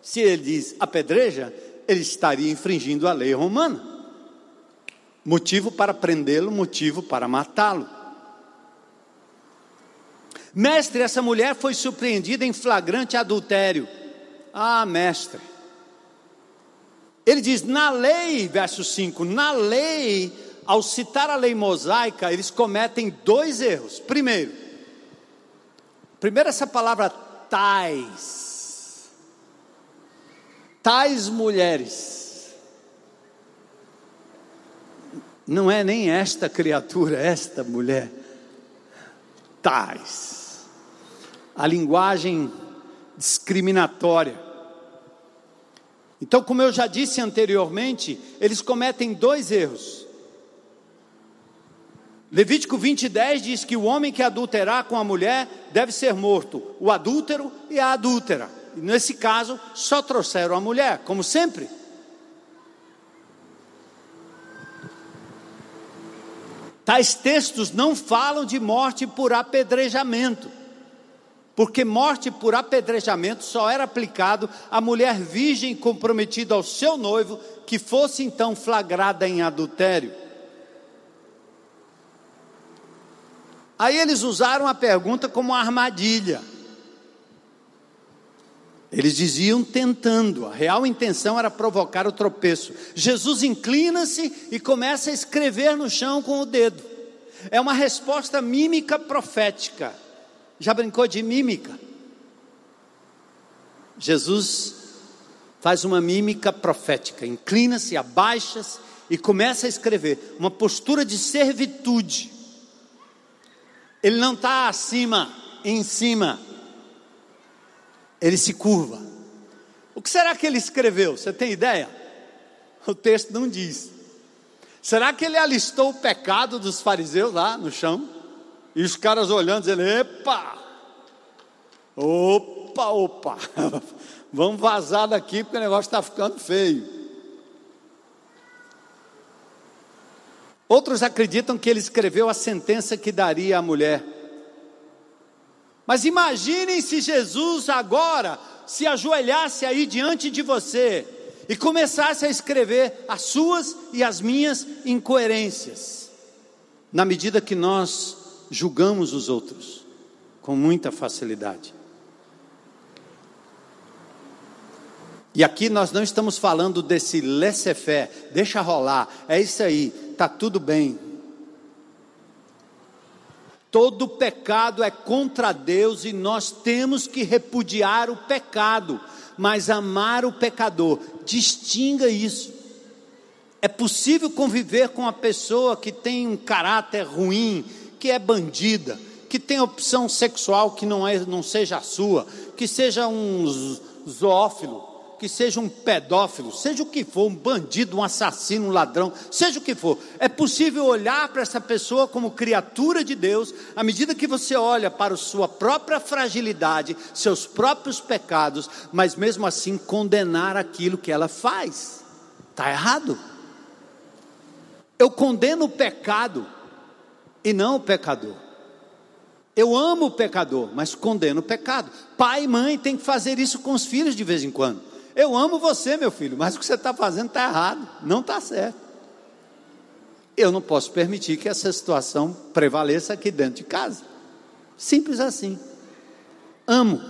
[SPEAKER 1] Se ele diz apedreja, ele estaria infringindo a lei romana. Motivo para prendê-lo, motivo para matá-lo. Mestre, essa mulher foi surpreendida em flagrante adultério. Ah, mestre. Ele diz: na lei, verso 5, na lei ao citar a lei mosaica, eles cometem dois erros. Primeiro, primeiro essa palavra tais, tais mulheres, não é nem esta criatura, esta mulher, tais, a linguagem discriminatória. Então, como eu já disse anteriormente, eles cometem dois erros. Levítico 20, 10 diz que o homem que adulterar com a mulher deve ser morto, o adúltero e a adúltera. Nesse caso, só trouxeram a mulher, como sempre. Tais textos não falam de morte por apedrejamento. porque morte por apedrejamento só era aplicado à mulher virgem comprometida ao seu noivo, que fosse então flagrada em adultério. Aí eles usaram a pergunta como armadilha. Eles diziam tentando, a real intenção era provocar o tropeço. Jesus inclina-se e começa a escrever no chão com o dedo. É uma resposta mímica profética. Já brincou de mímica? Jesus faz uma mímica profética, inclina-se, abaixa-se e começa a escrever, uma postura de servitude. Ele não está acima, em cima, ele se curva. O que será que ele escreveu? Você tem ideia? O texto não diz. Será que ele alistou o pecado dos fariseus lá no chão? E os caras olhando, dizendo: Epa! Opa, opa! Vamos vazar daqui porque o negócio está ficando feio. Outros acreditam que ele escreveu a sentença que daria à mulher. Mas imaginem se Jesus agora se ajoelhasse aí diante de você e começasse a escrever as suas e as minhas incoerências, na medida que nós julgamos os outros com muita facilidade. E aqui nós não estamos falando desse laissez-faire, deixa rolar, é isso aí, está tudo bem. Todo pecado é contra Deus e nós temos que repudiar o pecado, mas amar o pecador. Distinga isso. É possível conviver com uma pessoa que tem um caráter ruim, que é bandida, que tem opção sexual que não, é, não seja a sua, que seja um zoófilo, que seja um pedófilo, seja o que for, um bandido, um assassino, um ladrão, seja o que for, é possível olhar para essa pessoa como criatura de Deus, à medida que você olha para a sua própria fragilidade, seus próprios pecados, mas mesmo assim condenar aquilo que ela faz. Está errado. Eu condeno o pecado e não o pecador. Eu amo o pecador, mas condeno o pecado. Pai e mãe têm que fazer isso com os filhos de vez em quando. Eu amo você, meu filho, mas o que você está fazendo está errado, não está certo. Eu não posso permitir que essa situação prevaleça aqui dentro de casa. Simples assim. Amo.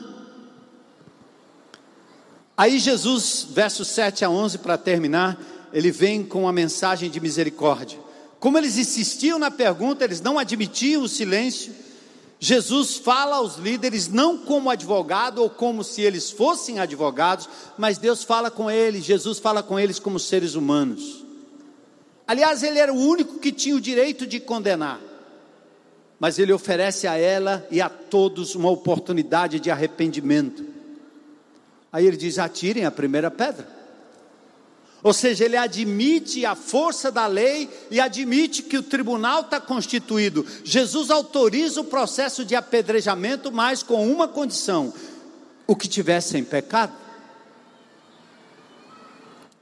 [SPEAKER 1] Aí Jesus, versos 7 a 11, para terminar, ele vem com uma mensagem de misericórdia. Como eles insistiam na pergunta, eles não admitiam o silêncio, Jesus fala aos líderes não como advogado ou como se eles fossem advogados, mas Deus fala com eles, Jesus fala com eles como seres humanos. Aliás, ele era o único que tinha o direito de condenar, mas ele oferece a ela e a todos uma oportunidade de arrependimento. Aí ele diz: atirem a primeira pedra. Ou seja, ele admite a força da lei e admite que o tribunal está constituído. Jesus autoriza o processo de apedrejamento, mas com uma condição: o que tivesse em pecado.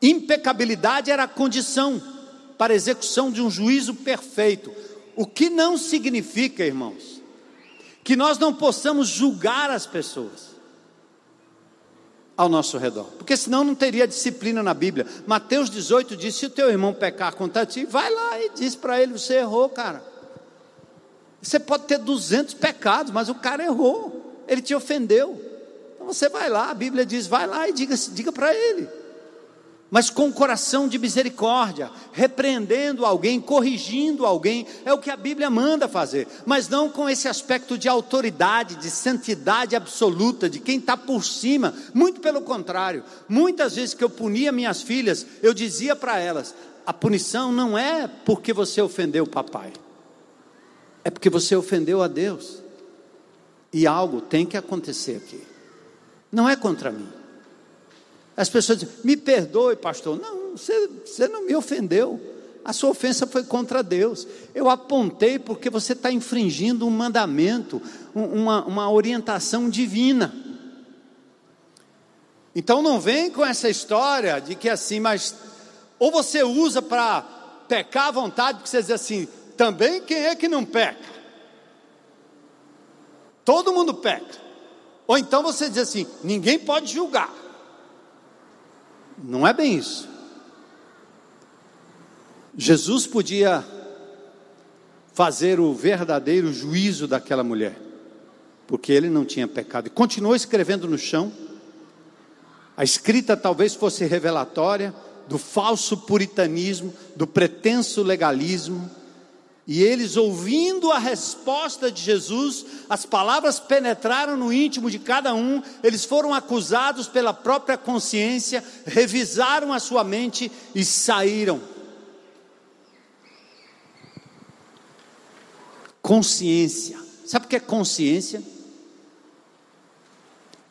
[SPEAKER 1] Impecabilidade era a condição para execução de um juízo perfeito. O que não significa, irmãos, que nós não possamos julgar as pessoas ao nosso redor, porque senão não teria disciplina na Bíblia. Mateus 18 diz: se o teu irmão pecar contra ti, vai lá e diz para ele: você errou, cara. Você pode ter 200 pecados, mas o cara errou, ele te ofendeu. Então você vai lá, a Bíblia diz: vai lá e diga, diga para ele mas com coração de misericórdia, repreendendo alguém, corrigindo alguém, é o que a Bíblia manda fazer, mas não com esse aspecto de autoridade, de santidade absoluta, de quem está por cima, muito pelo contrário. Muitas vezes que eu punia minhas filhas, eu dizia para elas: a punição não é porque você ofendeu o papai, é porque você ofendeu a Deus, e algo tem que acontecer aqui, não é contra mim. As pessoas dizem, me perdoe, pastor. Não, você, você não me ofendeu. A sua ofensa foi contra Deus. Eu apontei porque você está infringindo um mandamento, uma, uma orientação divina. Então não vem com essa história de que assim, mas ou você usa para pecar à vontade, porque você diz assim, também quem é que não peca? Todo mundo peca. Ou então você diz assim: ninguém pode julgar. Não é bem isso. Jesus podia fazer o verdadeiro juízo daquela mulher, porque ele não tinha pecado. E continuou escrevendo no chão. A escrita talvez fosse revelatória do falso puritanismo, do pretenso legalismo. E eles, ouvindo a resposta de Jesus, as palavras penetraram no íntimo de cada um, eles foram acusados pela própria consciência, revisaram a sua mente e saíram. Consciência. Sabe o que é consciência?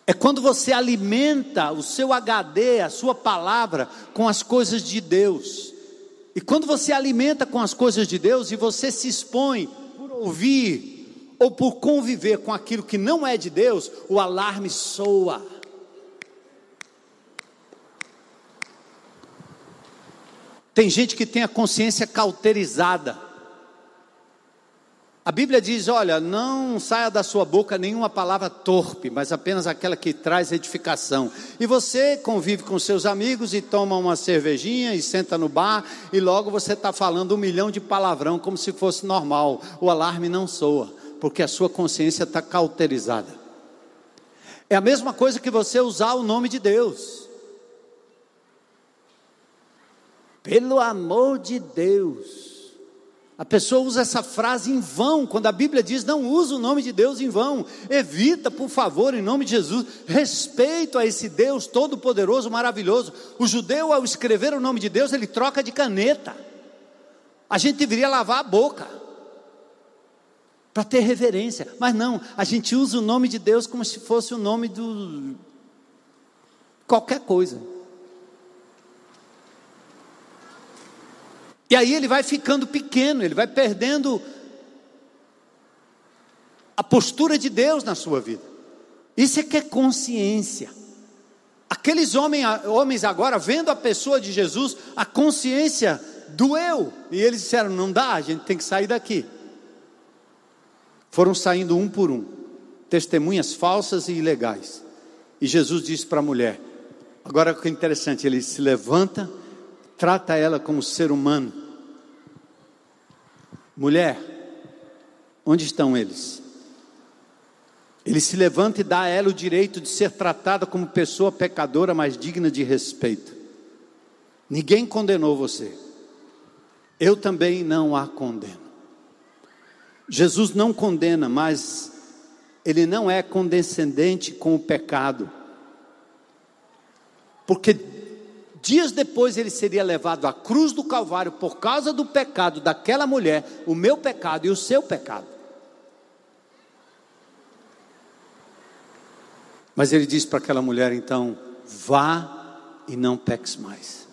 [SPEAKER 1] É quando você alimenta o seu HD, a sua palavra, com as coisas de Deus. E quando você alimenta com as coisas de Deus e você se expõe por ouvir ou por conviver com aquilo que não é de Deus, o alarme soa. Tem gente que tem a consciência cauterizada. A Bíblia diz: olha, não saia da sua boca nenhuma palavra torpe, mas apenas aquela que traz edificação. E você convive com seus amigos e toma uma cervejinha e senta no bar, e logo você está falando um milhão de palavrão como se fosse normal. O alarme não soa, porque a sua consciência está cauterizada. É a mesma coisa que você usar o nome de Deus. Pelo amor de Deus. A pessoa usa essa frase em vão, quando a Bíblia diz não usa o nome de Deus em vão. Evita, por favor, em nome de Jesus, respeito a esse Deus todo-poderoso, maravilhoso. O judeu, ao escrever o nome de Deus, ele troca de caneta. A gente deveria lavar a boca para ter reverência, mas não, a gente usa o nome de Deus como se fosse o nome do qualquer coisa. E aí ele vai ficando pequeno, ele vai perdendo a postura de Deus na sua vida. Isso é que é consciência. Aqueles homens, homens agora, vendo a pessoa de Jesus, a consciência doeu. E eles disseram: não dá, a gente tem que sair daqui. Foram saindo um por um, testemunhas falsas e ilegais. E Jesus disse para a mulher: agora o que é interessante, ele se levanta, trata ela como ser humano Mulher, onde estão eles? Ele se levanta e dá a ela o direito de ser tratada como pessoa pecadora, mas digna de respeito. Ninguém condenou você. Eu também não a condeno. Jesus não condena, mas ele não é condescendente com o pecado. Porque Dias depois ele seria levado à cruz do Calvário por causa do pecado daquela mulher, o meu pecado e o seu pecado. Mas ele disse para aquela mulher então: vá e não peques mais.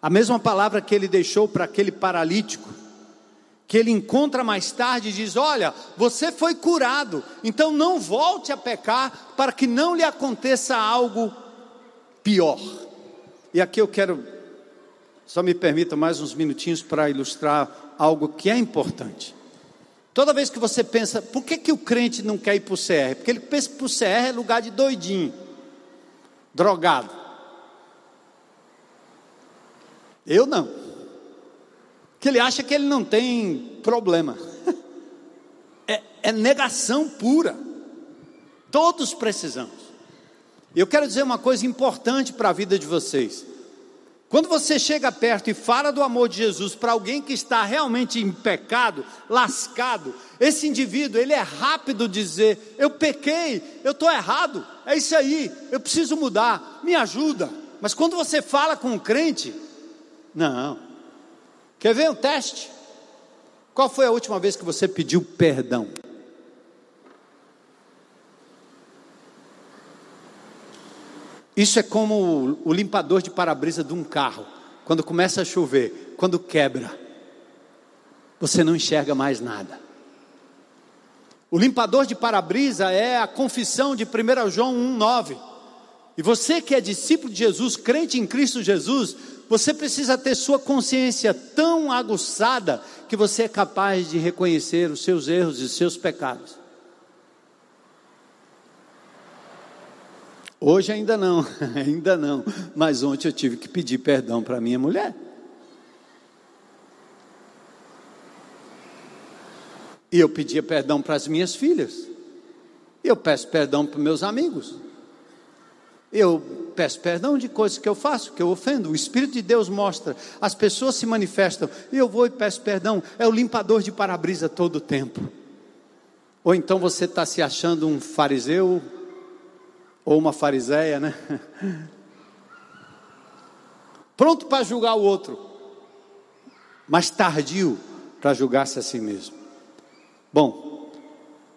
[SPEAKER 1] A mesma palavra que ele deixou para aquele paralítico, que ele encontra mais tarde e diz: Olha, você foi curado, então não volte a pecar para que não lhe aconteça algo pior. E aqui eu quero, só me permita mais uns minutinhos para ilustrar algo que é importante. Toda vez que você pensa, por que, que o crente não quer ir para o CR? Porque ele pensa que o CR é lugar de doidinho, drogado. Eu não. Que ele acha que ele não tem problema. É, é negação pura. Todos precisamos. Eu quero dizer uma coisa importante para a vida de vocês. Quando você chega perto e fala do amor de Jesus para alguém que está realmente em pecado, lascado, esse indivíduo, ele é rápido dizer: Eu pequei, eu estou errado, é isso aí, eu preciso mudar, me ajuda. Mas quando você fala com um crente, não. Quer ver um teste? Qual foi a última vez que você pediu perdão? Isso é como o limpador de para-brisa de um carro. Quando começa a chover, quando quebra, você não enxerga mais nada. O limpador de para-brisa é a confissão de 1 João 1,9. E você que é discípulo de Jesus, crente em Cristo Jesus, você precisa ter sua consciência tão aguçada que você é capaz de reconhecer os seus erros e os seus pecados. Hoje ainda não, ainda não. Mas ontem eu tive que pedir perdão para minha mulher. E eu pedia perdão para as minhas filhas. Eu peço perdão para meus amigos. Eu peço perdão de coisas que eu faço, que eu ofendo. O Espírito de Deus mostra, as pessoas se manifestam, e eu vou e peço perdão. É o limpador de para-brisa todo o tempo. Ou então você está se achando um fariseu, ou uma fariseia, né? Pronto para julgar o outro, mas tardio para julgar-se a si mesmo. Bom,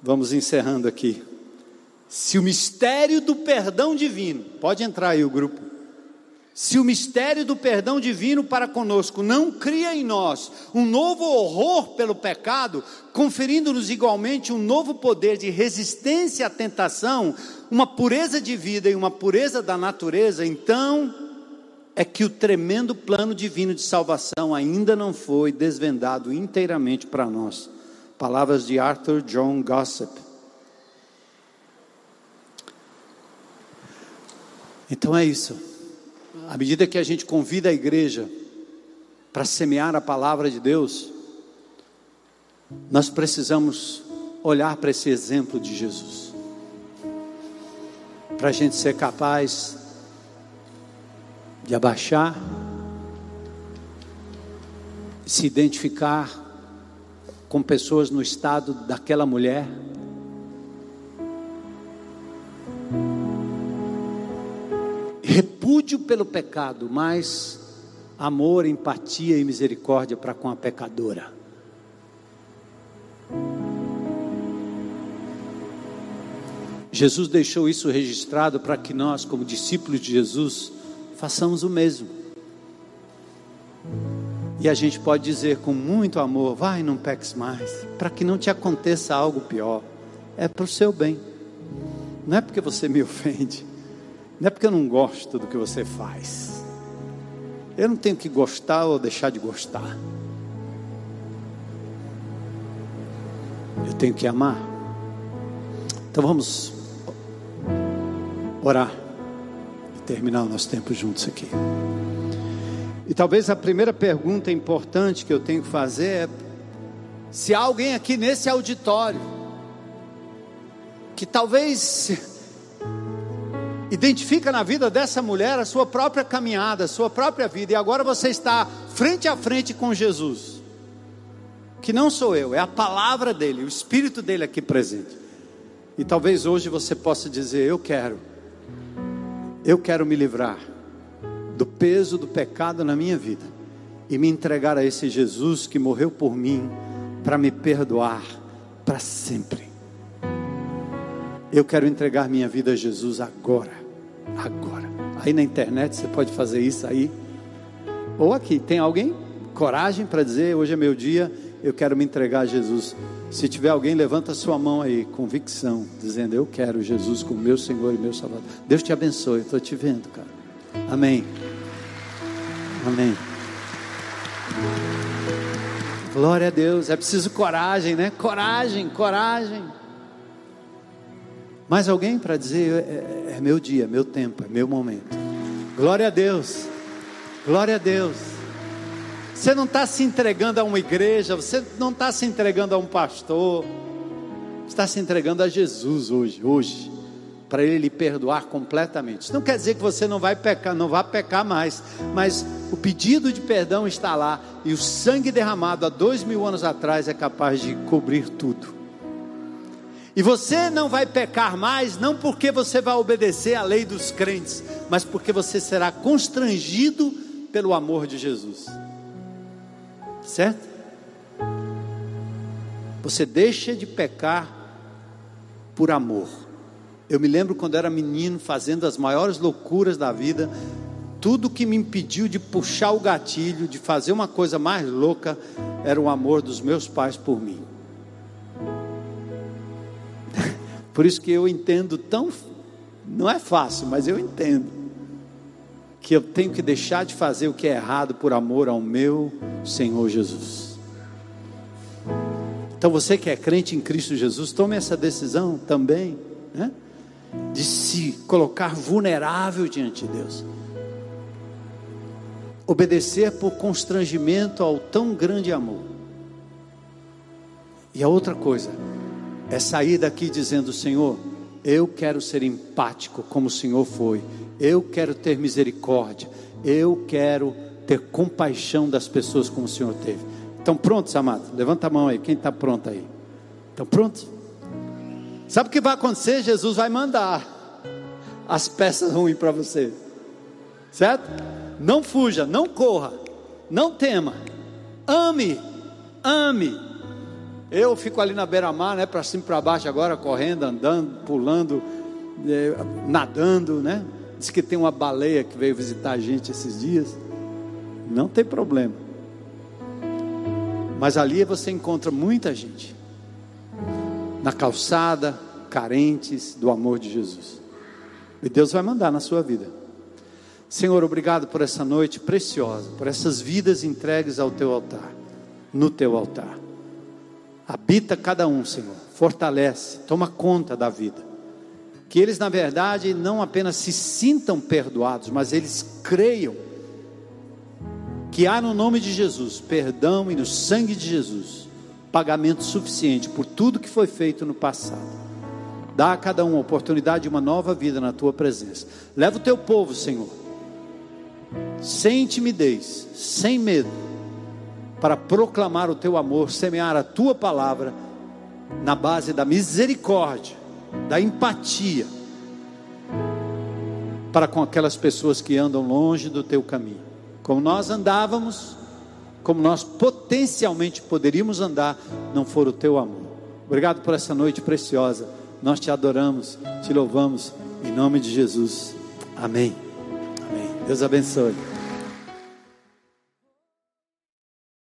[SPEAKER 1] vamos encerrando aqui. Se o mistério do perdão divino, pode entrar aí o grupo. Se o mistério do perdão divino para conosco não cria em nós um novo horror pelo pecado, conferindo-nos igualmente um novo poder de resistência à tentação, uma pureza de vida e uma pureza da natureza, então é que o tremendo plano divino de salvação ainda não foi desvendado inteiramente para nós. Palavras de Arthur John Gossip. Então é isso. À medida que a gente convida a igreja para semear a palavra de Deus, nós precisamos olhar para esse exemplo de Jesus, para a gente ser capaz de abaixar, se identificar com pessoas no estado daquela mulher repúdio pelo pecado, mas amor, empatia e misericórdia para com a pecadora. Jesus deixou isso registrado para que nós, como discípulos de Jesus, façamos o mesmo. E a gente pode dizer com muito amor: vai, não peques mais, para que não te aconteça algo pior. É para o seu bem, não é porque você me ofende. Não é porque eu não gosto do que você faz. Eu não tenho que gostar ou deixar de gostar. Eu tenho que amar. Então vamos orar e terminar o nosso tempo juntos aqui. E talvez a primeira pergunta importante que eu tenho que fazer é: se há alguém aqui nesse auditório que talvez identifica na vida dessa mulher a sua própria caminhada, a sua própria vida, e agora você está frente a frente com Jesus. Que não sou eu, é a palavra dele, o espírito dele aqui presente. E talvez hoje você possa dizer: Eu quero, eu quero me livrar do peso do pecado na minha vida e me entregar a esse Jesus que morreu por mim para me perdoar para sempre. Eu quero entregar minha vida a Jesus agora agora. Aí na internet você pode fazer isso aí. Ou aqui, tem alguém? Coragem para dizer: hoje é meu dia, eu quero me entregar a Jesus. Se tiver alguém, levanta sua mão aí, convicção, dizendo: Eu quero Jesus como meu Senhor e meu Salvador. Deus te abençoe, estou te vendo, cara. Amém. Amém. Glória a Deus. É preciso coragem, né? Coragem, coragem. Mais alguém para dizer: é, é, é meu dia, meu tempo, é meu momento. Glória a Deus, glória a Deus. Você não está se entregando a uma igreja, você não está se entregando a um pastor, está se entregando a Jesus hoje, hoje, para Ele lhe perdoar completamente. Isso não quer dizer que você não vai pecar, não vai pecar mais, mas o pedido de perdão está lá e o sangue derramado há dois mil anos atrás é capaz de cobrir tudo. E você não vai pecar mais, não porque você vai obedecer à lei dos crentes, mas porque você será constrangido pelo amor de Jesus. Certo? Você deixa de pecar por amor. Eu me lembro quando era menino, fazendo as maiores loucuras da vida, tudo que me impediu de puxar o gatilho, de fazer uma coisa mais louca, era o amor dos meus pais por mim. Por isso que eu entendo tão. Não é fácil, mas eu entendo. Que eu tenho que deixar de fazer o que é errado por amor ao meu Senhor Jesus. Então você que é crente em Cristo Jesus, tome essa decisão também. Né? de se colocar vulnerável diante de Deus. Obedecer por constrangimento ao tão grande amor. E a outra coisa é sair daqui dizendo: Senhor, eu quero ser empático como o Senhor foi, eu quero ter misericórdia, eu quero ter compaixão das pessoas como o Senhor teve. Estão prontos, amados? Levanta a mão aí, quem está pronto aí? Estão prontos? Sabe o que vai acontecer? Jesus vai mandar as peças ruins para você, certo? Não fuja, não corra, não tema, ame, ame. Eu fico ali na beira-mar, né, para cima e para baixo agora, correndo, andando, pulando, eh, nadando, né? Diz que tem uma baleia que veio visitar a gente esses dias. Não tem problema. Mas ali você encontra muita gente na calçada, carentes do amor de Jesus. E Deus vai mandar na sua vida. Senhor, obrigado por essa noite preciosa, por essas vidas entregues ao teu altar, no teu altar. Habita cada um, Senhor, fortalece, toma conta da vida. Que eles, na verdade, não apenas se sintam perdoados, mas eles creiam que há no nome de Jesus perdão e no sangue de Jesus pagamento suficiente por tudo que foi feito no passado. Dá a cada um a oportunidade de uma nova vida na tua presença. Leva o teu povo, Senhor, sem timidez, sem medo, para proclamar o teu amor, semear a tua palavra na base da misericórdia, da empatia, para com aquelas pessoas que andam longe do teu caminho como nós andávamos, como nós potencialmente poderíamos andar, não for o teu amor. Obrigado por essa noite preciosa. Nós te adoramos, te louvamos, em nome de Jesus. Amém. Amém. Deus abençoe.